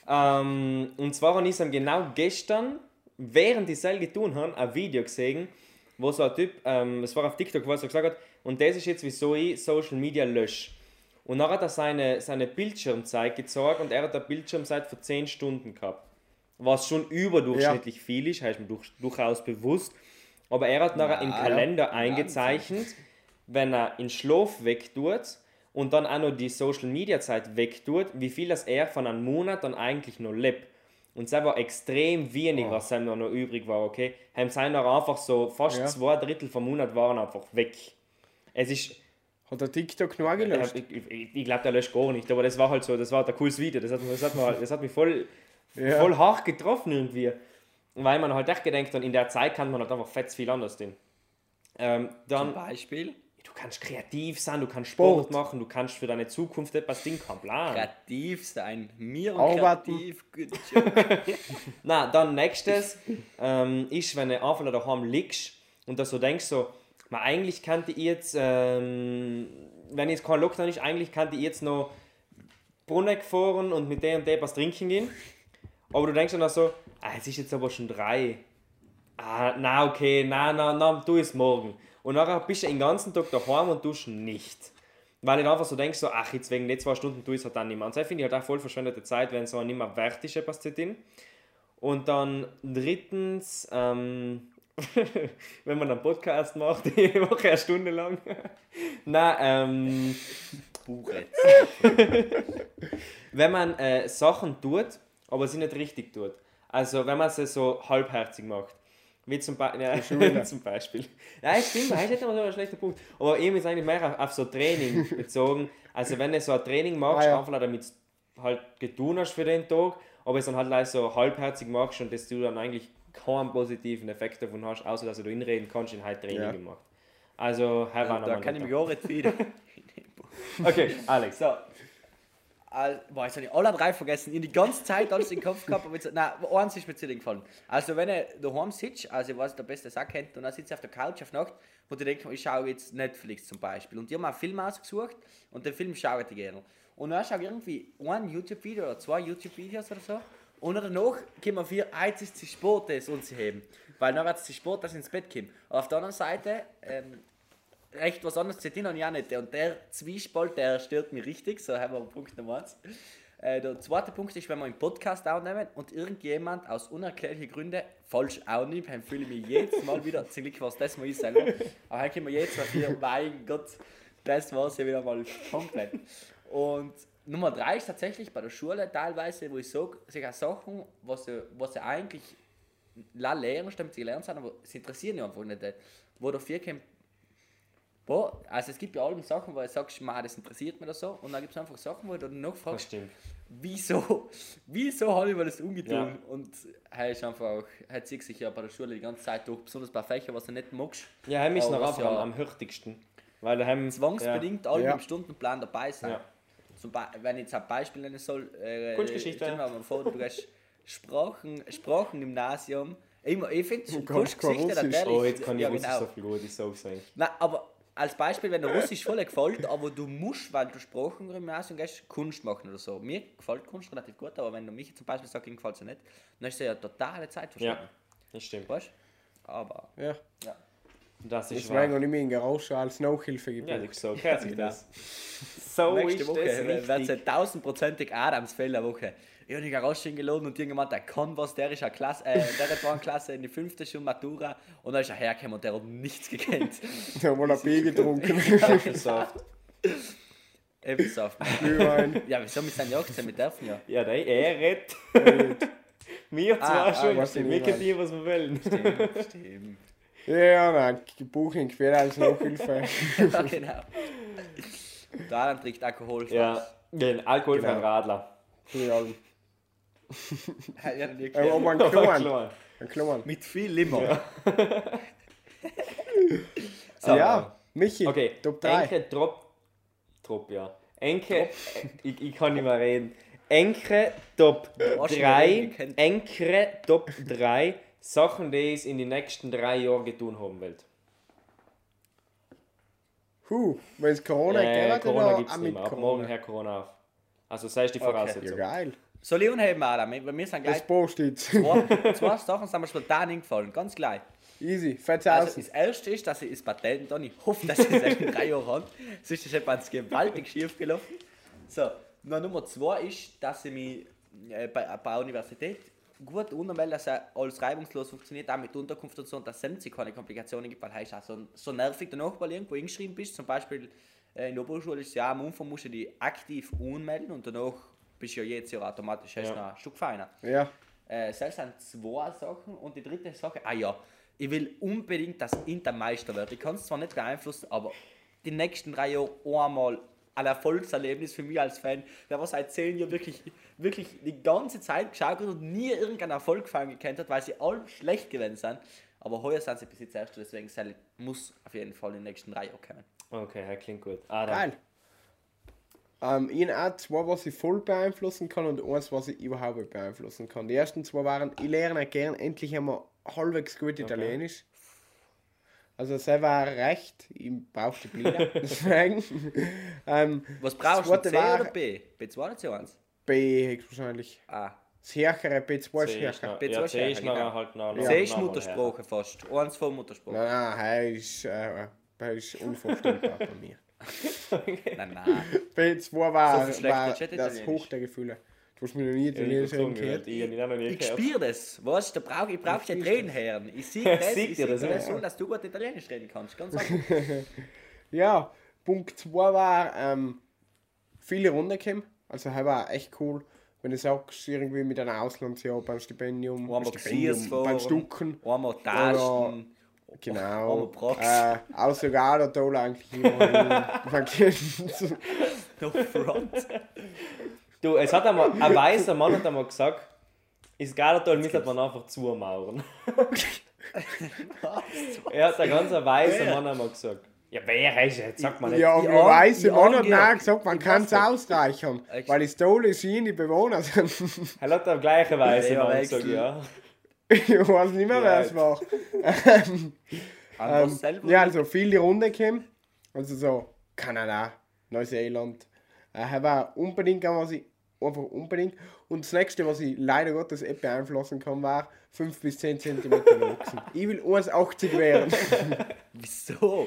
Ähm, und zwar habe ich genau gestern, während ich selber getan habe, ein Video gesehen, wo so ein Typ, ähm, es war auf TikTok, wo er so gesagt hat, und das ist jetzt, wieso ich Social Media lösche. Und dann hat er seine, seine Bildschirmzeit gezeigt und er hat eine Bildschirmzeit für 10 Stunden gehabt. Was schon überdurchschnittlich viel ist, heißt mir durch, durchaus bewusst. Aber er hat nachher im Ja, Kalender ja. eingezeichnet, wenn er in Schlaf wegtut und dann auch noch die Social Media Zeit wegtut, wie viel das er von einem Monat dann eigentlich noch lebt. Und es war extrem wenig, was ihm noch übrig war, okay? Haben sein noch einfach so fast Ja. zwei Drittel vom Monat waren einfach weg. Es ist Hat der TikTok noch gelöscht? ich, ich, ich glaube, der löscht gar nicht, aber das war halt so, das war ein cooles Video. Das hat, das hat, mir, das hat mich voll, Ja. voll hart getroffen irgendwie. Weil man halt echt gedenkt, dann in der Zeit kann man halt einfach fett viel anders tun. Ähm, Zum dann, Beispiel du kannst kreativ sein, du kannst Sport Sport. machen, du kannst für deine Zukunft etwas Ding haben, Plan. kreativ sein. Mir und kreativ. Good job. Na, dann nächstes ähm, ist, wenn du einfach daheim liegst und da so denkst, so, man, eigentlich könnte ich jetzt, ähm, wenn jetzt kein Lockdown ist, eigentlich könnte ich jetzt noch Brunnen fahren und mit dem und dem was trinken gehen. Aber du denkst dann auch so, ah, es ist jetzt aber schon drei. Ah, na okay, na, na, na, tu es morgen. Und nachher bist du den ganzen Tag daheim und tust nicht. Weil du einfach so denkst, so, ach, jetzt wegen den zwei Stunden tu ich es halt dann nicht mehr. Und das finde ich halt auch voll verschwendete Zeit, wenn so nicht mehr wert ist, etwas zu tun. Und dann drittens, ähm, wenn man einen Podcast macht, die Woche eine Stunde lang. Nein, ähm, Buch jetzt. wenn man äh, Sachen tut, aber sie nicht richtig tut. Also wenn man sie so halbherzig macht. Wie zum, Be ja, zum Beispiel. Ja, stimmt, das ist nicht immer so ein schlechter Punkt. Aber eben ist eigentlich mehr auf, auf so Training bezogen. Also wenn du so ein Training machst, Ah, ja. einfach damit du halt getan hast für den Tag, aber es dann halt leider so halbherzig machst und dass du dann eigentlich keinen positiven Effekt davon hast, außer dass du inreden kannst, in halt Training Ja. gemacht. Also, Herr Da kann ich mich gar nicht wieder. Okay, Alex. So. Al- Boah, jetzt habe ich alle drei vergessen. Ich die ganze Zeit alles im Kopf gehabt, aber jetzt, nein, eins ist mir zu gefallen. Also, wenn ihr daheim sitzt, also ich weiß, der Beste es auch kennt, und dann sitzt ihr auf der Couch auf Nacht, wo du denkst, ich schaue jetzt Netflix zum Beispiel. Und die haben einen Film ausgesucht und den Film schaue ich gerne. Und dann schaue ich irgendwie ein YouTube-Video oder zwei YouTube-Videos oder so. Und danach kommen wir ah, jetzt ist es Sport, das uns zu heben. Weil dann wird es Sport, dass ich ins Bett. Aber auf der anderen Seite, ähm, recht was anderes zu habe ich auch nicht. Und der Zwiespalt, der stört mich richtig. So haben wir Punkt Nummer eins. Äh, der zweite Punkt ist, wenn wir einen Podcast aufnehmen und irgendjemand aus unerklärlichen Gründen falsch aufnimmt, dann fühle ich mich jedes Mal wieder, zum Glück war es das mal ich selber, aber dann können wir jedes Mal wieder, mein Gott, das war es ja wieder mal komplett. Und Nummer drei ist tatsächlich bei der Schule teilweise, wo ich sage, sogar Sachen, was sie, eigentlich la lernen, damit sie gelernt haben, aber sie interessieren mich einfach nicht. Wo dafür kommt, Boah, also es gibt ja allem Sachen, wo du sagst, "Ma, das interessiert mich oder so. Und dann gibt es einfach Sachen, wo du dann noch fragst, stimmt. wieso, wieso habe ich mir das umgetan? Ja. Und er ist einfach auch, er zieht sich ja bei der Schule die ganze Zeit durch, besonders bei Fächern, was du nicht magst. Ja, heim ist noch einfach ja- am, hürtigsten. Weil haben Zwangsbedingt alle Ja. im Stundenplan dabei sein. Ja. Zum Be wenn ich jetzt ein Beispiel nennen soll, äh, Kunstgeschichte. vor, du hast Sprachen, Sprachengymnasium. Ich, ich finde, kannst Kunstgeschichte natürlich. Oh, jetzt kann ich ja, genau. so viel gute Songs sagen. Nein, aber als Beispiel, wenn der Russisch voll gefällt, aber du musst, weil du Sprachen im Gymnasium gehst, Kunst machen oder so. Mir gefällt Kunst relativ gut, aber wenn du mich zum Beispiel sagst, ihm gefällt es nicht, dann ist es ja totale Zeitverschwendung. Ja, das stimmt. Weißt du? Aber, Ja. ja. Das ist Deswegen wahr. habe ich mir in Garage als Nachhilfe Ja, gebucht. das ist so. Kehrt sich Genau. das. So Nächste ist Woche wird es tausendprozentig Adamsfälle Woche. Ich habe die Garage eingeladen und irgendjemand, der kann was, der ist eine Klasse, äh, der hat eine Klasse in die fünfte schon Matura und dann ist er hergekommen und der hat nichts gekannt. Ich habe mal ein Bier getrunken. Apfelsaft. Eben so. Glühwein. Ja, wieso? Wir sind ja 18, wir dürfen ja. Ja, nein, er redet. Wir zwar Ah, ah, schon, was wir meine. dir, was wir wollen. Stimmt. Ja, nein, Buching quer als Nachhilfe. ja, genau. Da dann trinkt Alkohol. Ja, den alkoholfreien Genau. Radler. Ja, ja nie aber ein kleinen. Ein kleinen. Mit viel Limon. So. Ja, Michi, Okay, Top 3. Enke Trop. Trop, ja. Enke, ich, ich kann nicht mehr reden. Enke Top hast ihn 3. ja gekannt. Enke Top 3 Sachen, die ich in den nächsten drei Jahren getan haben will. Huh, wenn es Corona Äh, geht, Corona gibt es nicht mehr. Ab morgen her Corona auf. Also, sei es die Okay. Ja, Voraussetzung. geil. Soll ich unheben, Adam? Weil wir sind gleich Das Post jetzt. zwei, zwei Sachen sind mir spontan eingefallen, ganz gleich. Easy, Also 4000. das erste ist, dass ich das Patent dann, ich hoffe, dass ich es erst in drei Jahren habe. Sonst ist etwas gewaltig schief gelaufen. So, dann Nummer zwei ist, dass ich mich äh, bei, bei der Universität gut untermelde, dass alles reibungslos funktioniert, auch mit Unterkunft und so, und dass es sämtlich keine Komplikationen gibt, weil heißt auch so, so nervig danach, weil du irgendwo eingeschrieben bist. Zum Beispiel äh, in der Oberschule ist es ja am Anfang musst du dich aktiv anmelden und danach bist du ja jedes Jahr automatisch hast Ja. noch ein Stück feiner. Ja, Äh, das sind zwei Sachen. Und die dritte Sache, ah ja, ich will unbedingt, dass Inter Meister wird. Ich kann es zwar nicht beeinflussen, aber die nächsten drei Jahre einmal ein Erfolgserlebnis für mich als Fan, der war seit zehn Jahren wirklich, wirklich die ganze Zeit geschaut hat und nie irgendeinen Erfolg gefallen gekannt hat, weil sie alle schlecht gewesen sind. Aber heuer sind sie bis jetzt erst, deswegen muss auf jeden Fall in den nächsten drei Jahren kommen. Okay, klingt gut. Adam. geil. Ähm, ich habe auch zwei, was ich voll beeinflussen kann und eins, was ich überhaupt nicht beeinflussen kann. Die ersten zwei waren, ich lerne gern endlich einmal halbwegs gut Italienisch. Also das war recht, ich brauchte Blieder, deswegen. ähm, Was brauchst du? C war- oder B? B2 oder C1? B höchstwahrscheinlich. Ah. Das Härchere, B2 ist härter. noch, B2 ja, C ist genau. halt noch, noch, C ist Muttersprache fast. Eins von Muttersprache. Nein, nein, er ist, äh, er ist unvorstellbar bei mir. Nein, nein. B2 war, So war das. Hoch der Gefühle. Du hast mir noch nie Ja, ich Italienisch reden gehört. Ich Ich gehört. spüre das, weißt da brauch, ich brauche die spürst Tränen hören. Ich sehe das, ich sehe das, das, ja? so, dass du gut Italienisch reden kannst. Ganz einfach. Ja, Punkt 2 war ähm, viele Runden gekommen. Also er war echt cool, wenn du sagst, irgendwie mit einem Auslandsjahr beim Stipendium, Einmal Stipendium beim Stucken. einmal Tasten. Genau. Praxis. Äh, auch sogar der Toll eigentlich immer. Man kennt No front. Du, es hat einmal, ein weißer Mann hat einmal gesagt, ist Galatoll müsste man einfach zumauern. er hat ein ganz weißer? Mann einmal gesagt. Ja, wer ist jetzt? Sagt man nicht. Ja, Die wie Arm- weiß die ich auch noch Arm- nach gesagt, man kann es ausreichern. Weil die Stole sind die Bewohner sind. Er hat der gleiche weiße Mann gesagt, ja. ich weiß nicht mehr, wer es war. Ähm, selber? ja, also viele Runden gekommen. Also so Kanada, Neuseeland. Äh, er war unbedingt, was ich einfach unbedingt. Und das nächste, was ich leider Gottes nicht beeinflussen kann, war 5 bis 10 cm wachsen. ich will 1,80 werden. Wieso?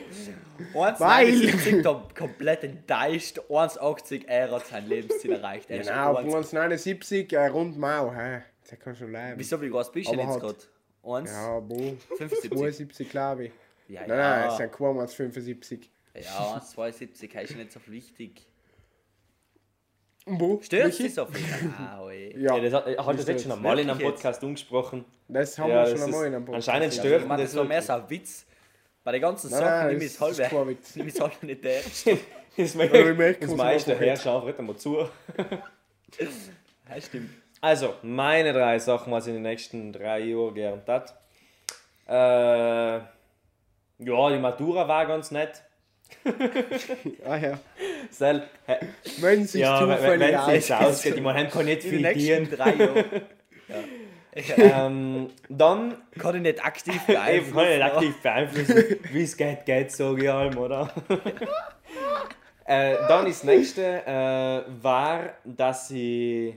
1,79 Weil- da komplett enttäuscht. 1,80 er hat sein Lebensziel erreicht. Er genau, 1 1,79 äh, rund Mau. Hä? Das kann schon bleiben. Wieso, wie groß bist du jetzt halt- gerade? 1,75? Ja, boh. 75? 72 glaube ich. Ja, Nein, nein, es ja. sind kaum als 75. Ja, 1,72 ist ja nicht so wichtig. Wo? Stört dich so viel? Ah. Ja, Ja, das hat, hat das jetzt schon einmal in einem wirklich jetzt? Podcast umgesprochen. das haben Ja, wir schon einmal in einem Podcast. anscheinend Ja, stört ich meine, das das war mehr so ein Witz. Bei den ganzen Nein, Sachen das ich es ist halb Witz. Nimm es halb nicht der. Das, Ja, ich meiste man her, schau einfach mal zu. Ja, stimmt. Also, meine drei Sachen, was ich in den nächsten drei Jahren gern tat. Äh, ja, die Matura war ganz nett. Ah ja. Sel, hä, Wenn es sich ja, wenn zufällig es sich ausgeht. ich meine, kann nicht viel dienen. drei Jahren. Ähm, dann Kann ich nicht aktiv Ich kann nicht beeinflussen. aktiv beeinflussen, wie es geht, geht, sage ich allem, oder? äh, dann das nächste äh, war, dass ich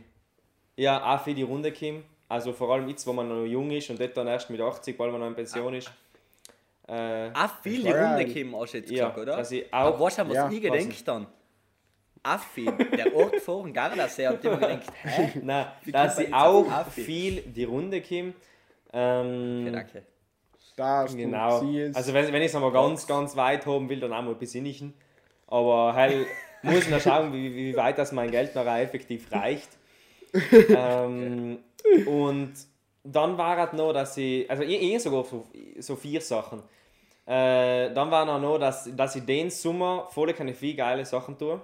ja auch für die Runde kam. Also vor allem jetzt, wo man noch jung ist und dort dann erst mit 80, weil man noch in Pension ist. Äh, Auch viele war Runde ja- kommen, hast du jetzt ja, gesagt, oder? dass ich Aber auch. weißt du, was ja, ich gedenkt dann? Affi, der Ort vor dem Gardasee, hat immer gedacht, hä? Nein, dass auf auch Affi? viel die Runde kam. Ähm, Okay, danke. Das Genau. Also wenn, wenn ich es einmal ganz, ganz weit haben will, dann auch mal bis innichen. Aber halt muss man schauen, wie, wie weit das mein Geld noch effektiv reicht. Ähm, und dann war es noch, dass ich, also ich, ich sogar so, so vier Sachen. Äh, dann war noch, noch dass, dass ich den Sommer voll keine viel geile Sachen tue.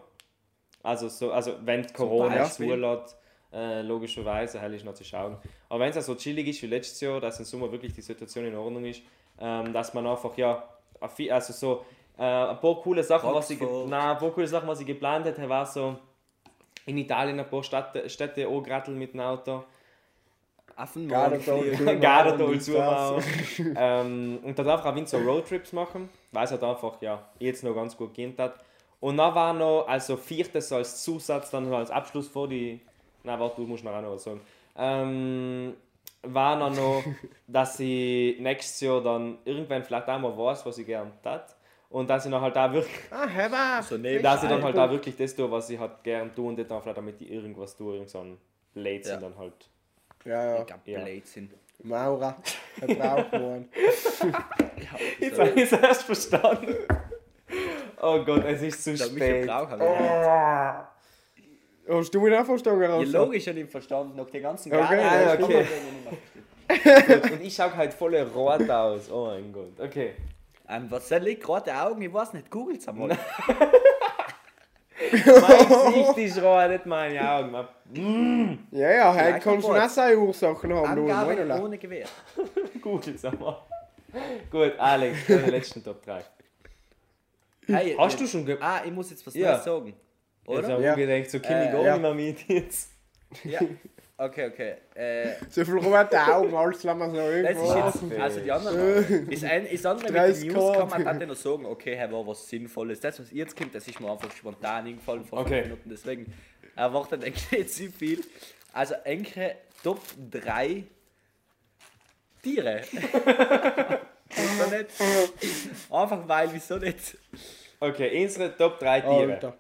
Also, so, also wenn Corona Beispiel? zulässt, äh, logischerweise, hell ist noch zu schauen. Aber wenn es so chillig ist wie letztes Jahr, dass im Sommer wirklich die Situation in Ordnung ist, ähm, dass man einfach ja also so äh, ein paar coole Sachen, was ich, nein, ein paar coole Sachen, was ich geplant hätte, war so in Italien ein paar Städte, Städte angeratteln mit dem Auto. Und zubauen. ähm, und dann einfach auch so Roadtrips machen, weil es halt einfach ja, jetzt noch ganz gut gehen hat. Und dann war noch, also viertes als Zusatz, dann noch als Abschluss vor die. Nein, warte, du musst noch auch noch was sagen. Ähm, war dann noch, dass ich nächstes Jahr dann irgendwann vielleicht auch mal weiß, was ich gern tat. Und dass ich dann halt auch wirklich, Ah, hör mal. So neben- dass ich dann halt auch wirklich das tue, was ich halt gern tue und nicht dann vielleicht damit ich irgendwas tue, irgend so ein Blödsinn Ja. dann halt. Ja, ja. Ich hab Ja. Blödsinn. Maurer. Verbraucht worden. Jetzt habe ich es erst verstanden. Oh Gott, es ist zu Da mich spät. haben. Hast du mich auch verstanden? Ja, logisch, ich verstanden. Noch die ganzen Okay, Garten- ja, Ja, okay. okay. Und ich schaue halt voll rot aus. Oh mein Gott. Okay. Ähm, was soll ich? Gerade Augen? Ich weiß nicht. Google's einmal. Mein Gesicht ist rot, nicht meine Augen. Ja, ja, heute Ja, kannst du auch seine Ursachen haben. Angaben Manuela. ohne Gewehr. Google's einmal. Gut, Alex, deine letzten Top 3. Hey, Hast äh, du schon ge Ah, ich muss jetzt was Ja. Neues sagen. Oder? Ich Ja. habe gedacht, so ich Äh, ja. nicht mehr mit jetzt. Ja. Okay, okay. Äh, So viel rote Augen, alles lassen wir so das irgendwo. ist jetzt, also die anderen. Ist, ein, ist andere mit den News kann man dann noch sagen, okay, hey, war was Sinnvolles. Das, was jetzt kommt, das ist mir einfach spontan eingefallen vor Okay. Minuten. Deswegen erwartet eigentlich nicht so viel. Also, Enke Top 3 Tiere. wieso nicht? Einfach weil, wieso nicht? Okay, unsere Top 3 Tiere. Alter.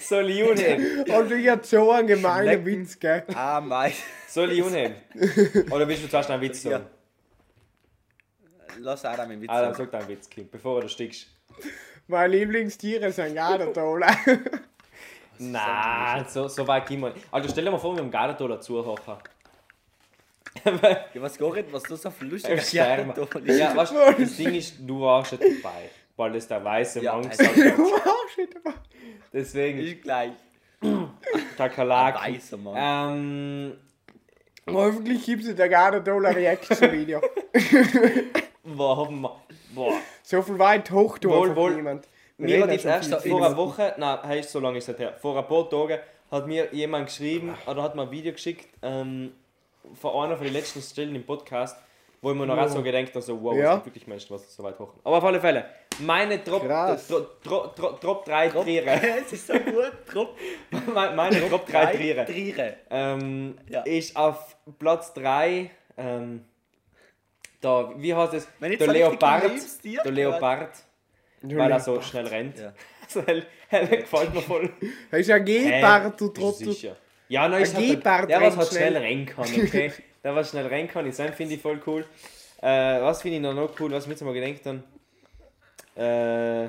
Soll ich unheben? Alter, ich hab so einen gemeinen. Witz, gell? Ah, mein. Soll ich unheben? Oder willst du zuerst einen Witz sagen? Lass Adam im Witz Ah, dann sagen. sag deinen Witz, Kind, bevor du stickst. Meine Lieblingstiere sind Gardetola. Nein, so, so weit gehen wir nicht. Alter, stell dir mal vor, wir haben Gardetola zuhören. Ja, was gar nicht, was du so Ich sterbe. Ja, Ja, weißt du, das Ding ist, du warst nicht dabei. Weil das der weiße Ja, Mann also- gesagt hat. Deswegen, ist gleich. Kakerlaken. Weißer Mann. Ähm, Hoffentlich gibt es in der Gardetola Reaction-Video. boah. So viel weit hoch tun Wohl, wohl. niemand. Wir Mir hat jetzt erst vor einer Woche, nein, heißt so lange ist das her, vor ein paar Tagen hat mir jemand geschrieben oder hat mir ein Video geschickt ähm, von einer von den letzten Stellen im Podcast, wo ich mir noch auch so gedacht habe, so, wow, Ja. es gibt wirklich Menschen, was so weit hoch. Aber auf alle Fälle, meine. Top, Top, Top, Top 3 Tiere, es ist so gut. Trop, meine meine Top 3 Tiere, Triere. ähm, Ja. ist auf Platz 3, ähm, da, wie heißt es, der Leopard, der. Leopard, weil er so schnell rennt. Ja. Hell, gefällt mir voll. Das ist ein Gepard, du Trottel. Sicher. Ja, nein, ist Ein halt der, der was halt schnell rennen kann, okay? der, was schnell rennen kann, ist finde ich voll cool. Äh, was finde ich noch, noch cool, was wir jetzt mal gedacht haben? Äh,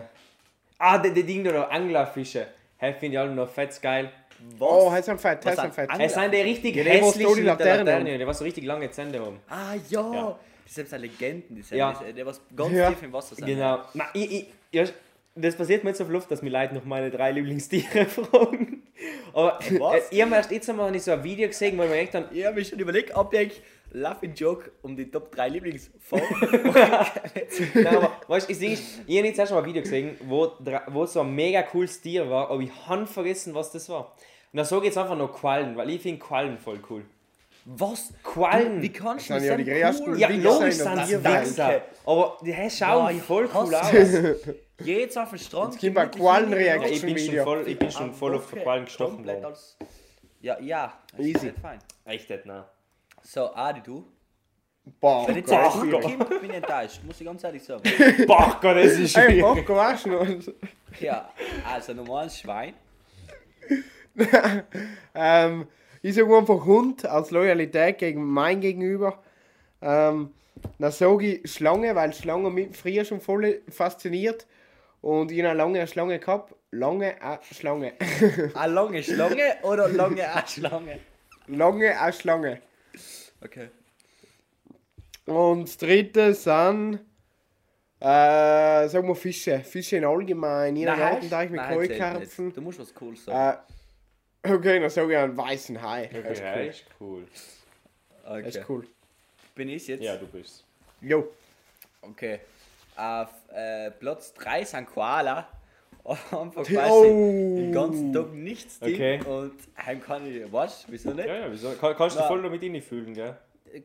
ah, der, der Ding da, Anglerfische. Hey, finde ich alle noch fett geil. Oh, heißt ein Fett, Was heißt ein ein Fett. Es sind die richtig Ja, die, was hässlich da die mit der Laterne Laterne, die was so richtig lange Zähne haben. Ah ja. Ja. Das sind so Legenden. Die sind, Ja. die, die was ganz Ja. tief im Wasser sind. Genau. Na, ich, ich, ja, das passiert mir jetzt auf Luft, dass mir Leute noch meine drei Lieblingstiere fragen. Aber äh, Was? ich habe erst jetzt einmal so ein Video gesehen, wo ich mir gedacht habe, Ich habe mich schon überlegt, ob ich Laughing Joke um die Top 3 Lieblingsfolgen. Nein, aber weißt du, ich, habe jetzt erst mal ein Video gesehen, wo, wo so ein mega cooles Tier war, aber ich habe vergessen, was das war. Und dann sage ich jetzt einfach noch Quallen, weil ich finde Quallen voll cool. was? Quallen? Wie kannst du Das sind ja die cool? ja, logisch sind sie. Wichser. Aber die hey, schauen Boah, ich voll cool aus. Jetzt auf dem Strand. gibt ein gemütlich Quallenreaction. Ja, ich bin schon Video. voll, ich bin schon voll auf Woche Quallen gestochen worden. als- Ja, ja. das Easy. Echt nicht, nein. So, Adi, du? Boah, Wenn jetzt ein gut kommt, bin ich enttäuscht. Muss ich ganz ehrlich sagen. Gott, das ist Ey, schwierig. Bocco, weißt du noch? Ja, also normales Schwein. Ähm, ich sage einfach Hund aus Loyalität gegen mein Gegenüber. Ähm, dann sage ich Schlange, weil Schlange mich früher schon voll fasziniert. Und ich habe eine lange Schlange gehabt. Lange eine Schlange. Eine lange Schlange oder lange eine Schlange? lange eine Schlange. Okay. Und das dritte sind, äh, sagen wir Fische. Fische in allgemein. Jeder Garten da ich mit Keukarpfen. Du musst was Cooles sagen. Äh, okay, dann sage ich einen weißen Hai. Das ist cool. ist cool. okay. Das ist cool. Bin ich jetzt? Ja, du bist. Jo. Okay. Auf äh, Platz 3 sind Koala. Einfach Oh. quasi den ganzen Tag nichts tun. Okay. Und heim kann ich, was? Wieso nicht? Ja, ja, wieso? Kann, kannst du voll damit reinfühlen, gell?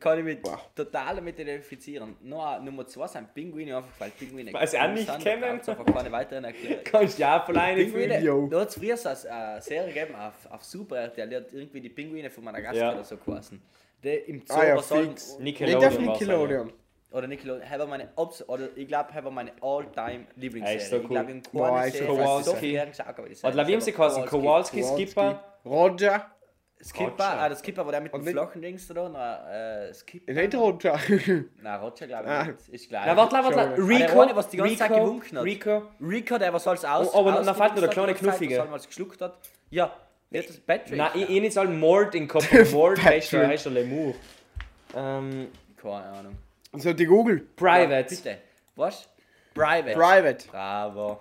Kann ich mich total damit identifizieren. Nur, Nummer 2 sind Pinguine, einfach weil Pinguine Weil sie auch nicht sind, kennen. braucht's einfach keine weiteren Erklärungen. Kannst du ja voll reinfühlen. Pinguine, da hat es früher so eine Serie gegeben auf, auf Super RTL, die hat irgendwie die Pinguine von Madagaskar Ja. oder so geheißen. Die im Zoo Ah ja, was fix. Nickelodeon. Nickelodeon. Oder Nickelodeon, habe meine Obs oder ich glaube, habe meine All-Time Lieblingsserie. Ist so Ich cool. glaube, in ist Kowalski. Warte, Serie wie haben ist sie geheißen? Kowalski, Skipper. Roger. Skipper, Roger. ah, der Skipper, wo der mit dem nicht- flachen Dings da, na, äh, Skipper. Nicht Roger. Nein, Roger glaube Ah. ich nicht. Ist gleich. Na, warte, warte, warte. Ah, der Rico, eine, was die ganze Zeit gewunken hat. Rico. Rico, der was alles aus. Oh, aber dann fällt mir der kleine Knuffige. Was alles geschluckt hat. Ja, wird das Patrick? Nein, ich, ich nicht alle Mord in den Kopf. Mord der, heißt der Lemur. Ähm, Keine Ahnung. So, die Google. Private. Bitte. Was? Private. Private. Bravo.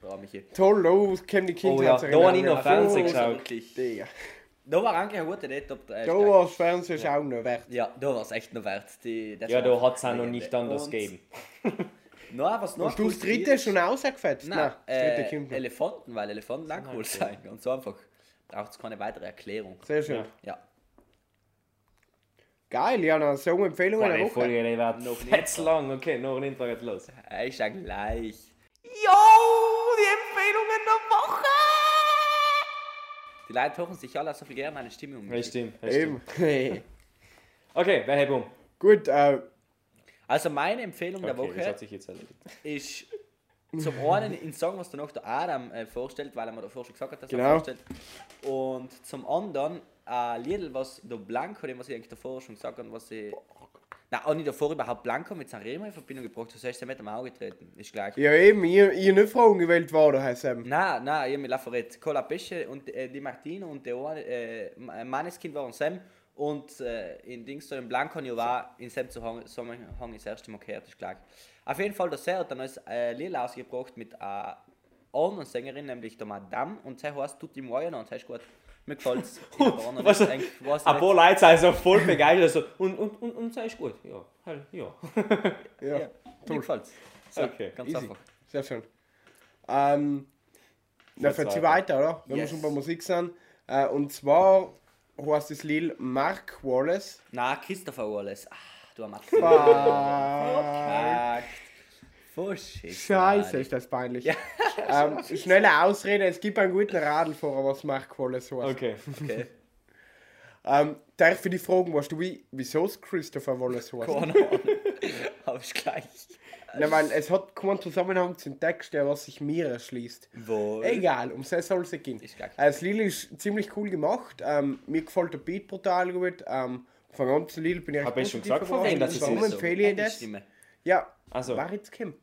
Bravo, Michi. Toll, da kennen die Kinder Oh ja, da habe ich noch Fernsehen geschaut. Digga. Da war eigentlich eine gute Date Top 3. Da war das Fernsehen schauen noch wert. Ja, da war es echt noch wert. Die, ja, da hat es auch noch nicht anders Und gegeben. Nein, was noch Hast du das dritte schon ausgefetzt? Nein, das dritte äh. Elefanten, weil Elefanten auch cool sein. Ganz einfach. Braucht es keine weitere Erklärung. Sehr schön. Ja. Ja. Geil, ja, noch Song-Empfehlung Boah, in die der Woche. Folge die wird Noch nicht. fett lang. Okay, noch ein Intro geht los. Ist ja gleich. Die Leute hören sich alle so viel gerne meine Stimme um. Ja, stimmt. ja. Eben. Okay, wer hebt um? Gut, äh, Also meine Empfehlung der Okay, das Woche hat sich jetzt erledigt. ist zum einen in Song, was danach der Adam äh, vorstellt, weil er mir davor schon gesagt hat, dass er Genau. vorstellt. Und zum anderen ein Lied, was der Blanco, dem was ich eigentlich davor schon gesagt habe, was ich. Nein, auch nicht davor überhaupt Blanco mit Sanremo in Verbindung gebracht, du sollst ja mit dem Auge treten. Ist gleich. ja eben, ihr, ihr nicht Fragen gewählt worden, heißt eben. Nein, nein, ich mit Lafayette. Cola Pesce und äh, die Martino und der äh, Manneskind waren Sam und äh, in Dings da in Blanco und war in Sam Zusammenhang das erste Mal gehört, ist gleich. Auf jeden Fall, der Ser hat dann als äh, Lied ausgebracht mit einer anderen Sängerin, nämlich der Madame und sie heißt Tutti Moyana und sie ist gut. Mir auch noch Was- Ein paar Leute sind so voll begeistert. So, und, und, und, und sei ist gut. Ja, halt, ja. Ja, Ja, mir gefällt's. So, Okay, ganz easy. einfach. Sehr schön. Ähm, dann fährt sie weiter, oder? Wenn Yes. wir schon bei Musik sind. Äh, und zwar heißt das Lied Mark Wallace. Na, Christopher Wallace. Ah, du hast Fuck. Verkackt. Scheiße, ist das peinlich. ähm, schnelle Ausrede, es gibt einen guten Radlfahrer, was Mark Wallace heißt. Okay. Okay. Ähm, darf ich dich fragen, weißt du, wie, wieso es Christopher Wallace heißt? Keine Ahnung. Hab ich gleich. Nein, weil es hat keinen Zusammenhang zum Text, der was sich mir erschließt. Wo? Egal, um das soll es gehen. Ist. Äh, Das Lied ist ziemlich cool gemacht. Ähm, mir gefällt der Beat brutal gut. Ähm, von ganzen Lied bin ich Hab ich schon gesagt, von überrascht. wem das ist? Warum so. empfehle ich das? Stimme. Ja, Also. war jetzt Kim.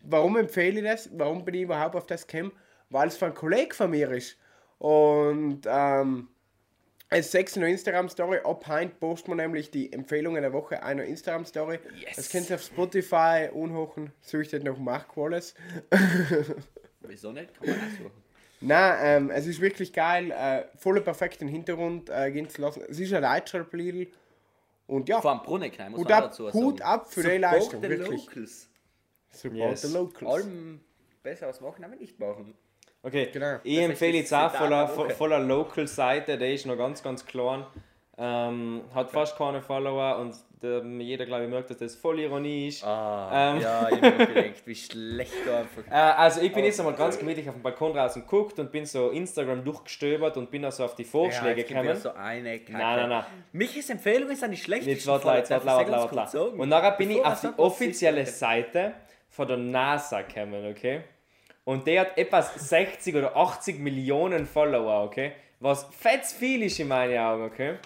Warum empfehle ich das? Warum bin ich überhaupt auf das gekommen? Weil es von einem Kollegen von mir ist. Und ähm, als sechs in der Instagram-Story, ab heute posten wir nämlich die Empfehlungen der Woche einer Instagram-Story. Yes. Das könnt ihr auf Spotify unhochen. Suchtet nach Mark Wallace. Wieso nicht? Kann man auch suchen. Nein, ähm, es ist wirklich geil. Äh, voller perfekten Hintergrund äh, gehen zu lassen. Es ist ein Leitschalplidl. Und ja, Vor allem Brunnenheim muss Hut man dazu Hut sagen. ab für die Support Leistung, the wirklich. Locals. support Yes. the locals. Allem besser was machen, aber nicht machen. Okay, Genau. ich Das empfehle jetzt auch voller, voller Local-Seite, der ist noch ganz, ganz klein. Ähm, hat fast keine Follower und der, jeder, glaube ich, merkt, dass das voll Ironie ist. Ah, Ähm. ja, ich hab mir gedacht, wie schlecht du einfach. Äh, also ich bin jetzt einmal ganz gemütlich auf dem Balkon draußen geguckt und bin so Instagram durchgestöbert und bin also auf die Vorschläge wieder gekommen. so eine Kacke. Nein, nein, nein. Michis Empfehlung ist an die schlechteste. Jetzt laut, laut, laut, laut, laut, laut. Und nachher bin ich auf die offizielle Seite von der NASA gekommen, okay? Und der hat etwas 60 oder 80 Millionen Follower, okay? Was fett viel ist in meinen Augen, okay?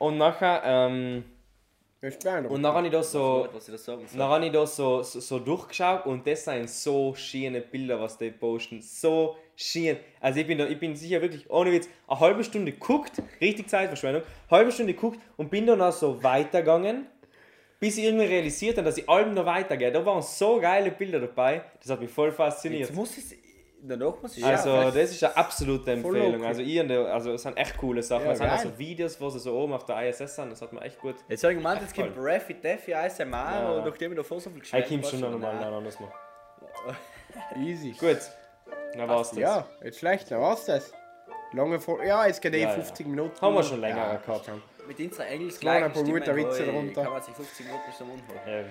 Und nachher, ähm, und nachher habe ich da so, was ich da sagen soll. dann habe ich da so, so, so durchgeschaut und das sind so schöne Bilder, was die posten. So schön. Also ich bin da, ich bin sicher wirklich, ohne Witz, eine halbe Stunde geguckt, richtig Zeitverschwendung, halbe Stunde geguckt und bin dann auch so weitergegangen, bis ich irgendwie realisiert habe, dass ich allem noch weitergehe. Da waren so geile Bilder dabei, das hat mich voll fasziniert. Jetzt muss ich Danach muss ich Also, schauen. das ist eine absolute Empfehlung. okay. Also, ich und der- also, es sind echt coole Sachen. Ja, es sind auch geil. so Videos, wo sie so oben auf der ISS sind. Das hat mir echt gut. Jetzt habe ich gemeint, jetzt kommt Raffy Taffy ASMR Ja. und nachdem ich davor so viel Ich geschneit komme habe, schon noch schon, mal nein. nein, anders mal. Easy. Gut, dann war's das. Ja, nicht schlecht, dann war's das. Lange vor. Ja, jetzt geht eh Ja, ja. 50 Minuten. Haben wir schon länger ja, gehabt. schon. Mit unserer Noch englischgleichen ein paar gute Witze drunter. kann man sich 50 Minuten bis zum Mund holen. Ähm,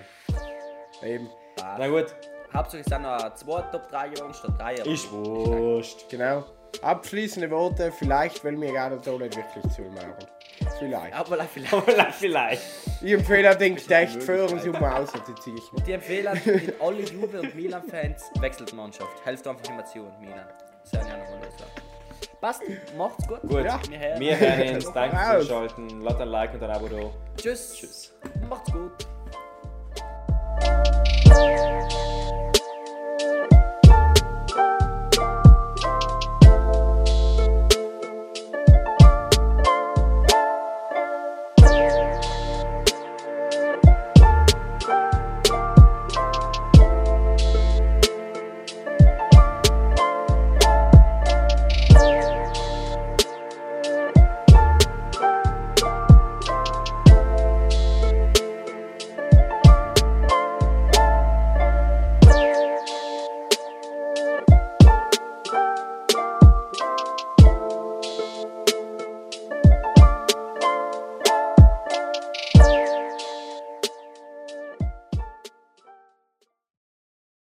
Eben, na gut, Hauptsächlich sind noch zwei Top 3 Jahre statt 3 Jahre. ist wurscht. genau. Abschließende Worte, vielleicht, weil wir gerade da nicht wirklich zumachen. Vielleicht. Aber vielleicht. Aber vielleicht. Ich empfehle den echt führen Sie mal aus und die ziehe ich empfehlen in alle Juve und Milan-Fans, wechselt die Mannschaft. Helft einfach immer zu und Milan. Das ist ja noch mal so. Passt, macht's gut. Gut, Ja. Wir hören. uns. Danke fürs Schalten. Lasst ein Like und ein Abo da. Tschüss. Tschüss. Macht's gut.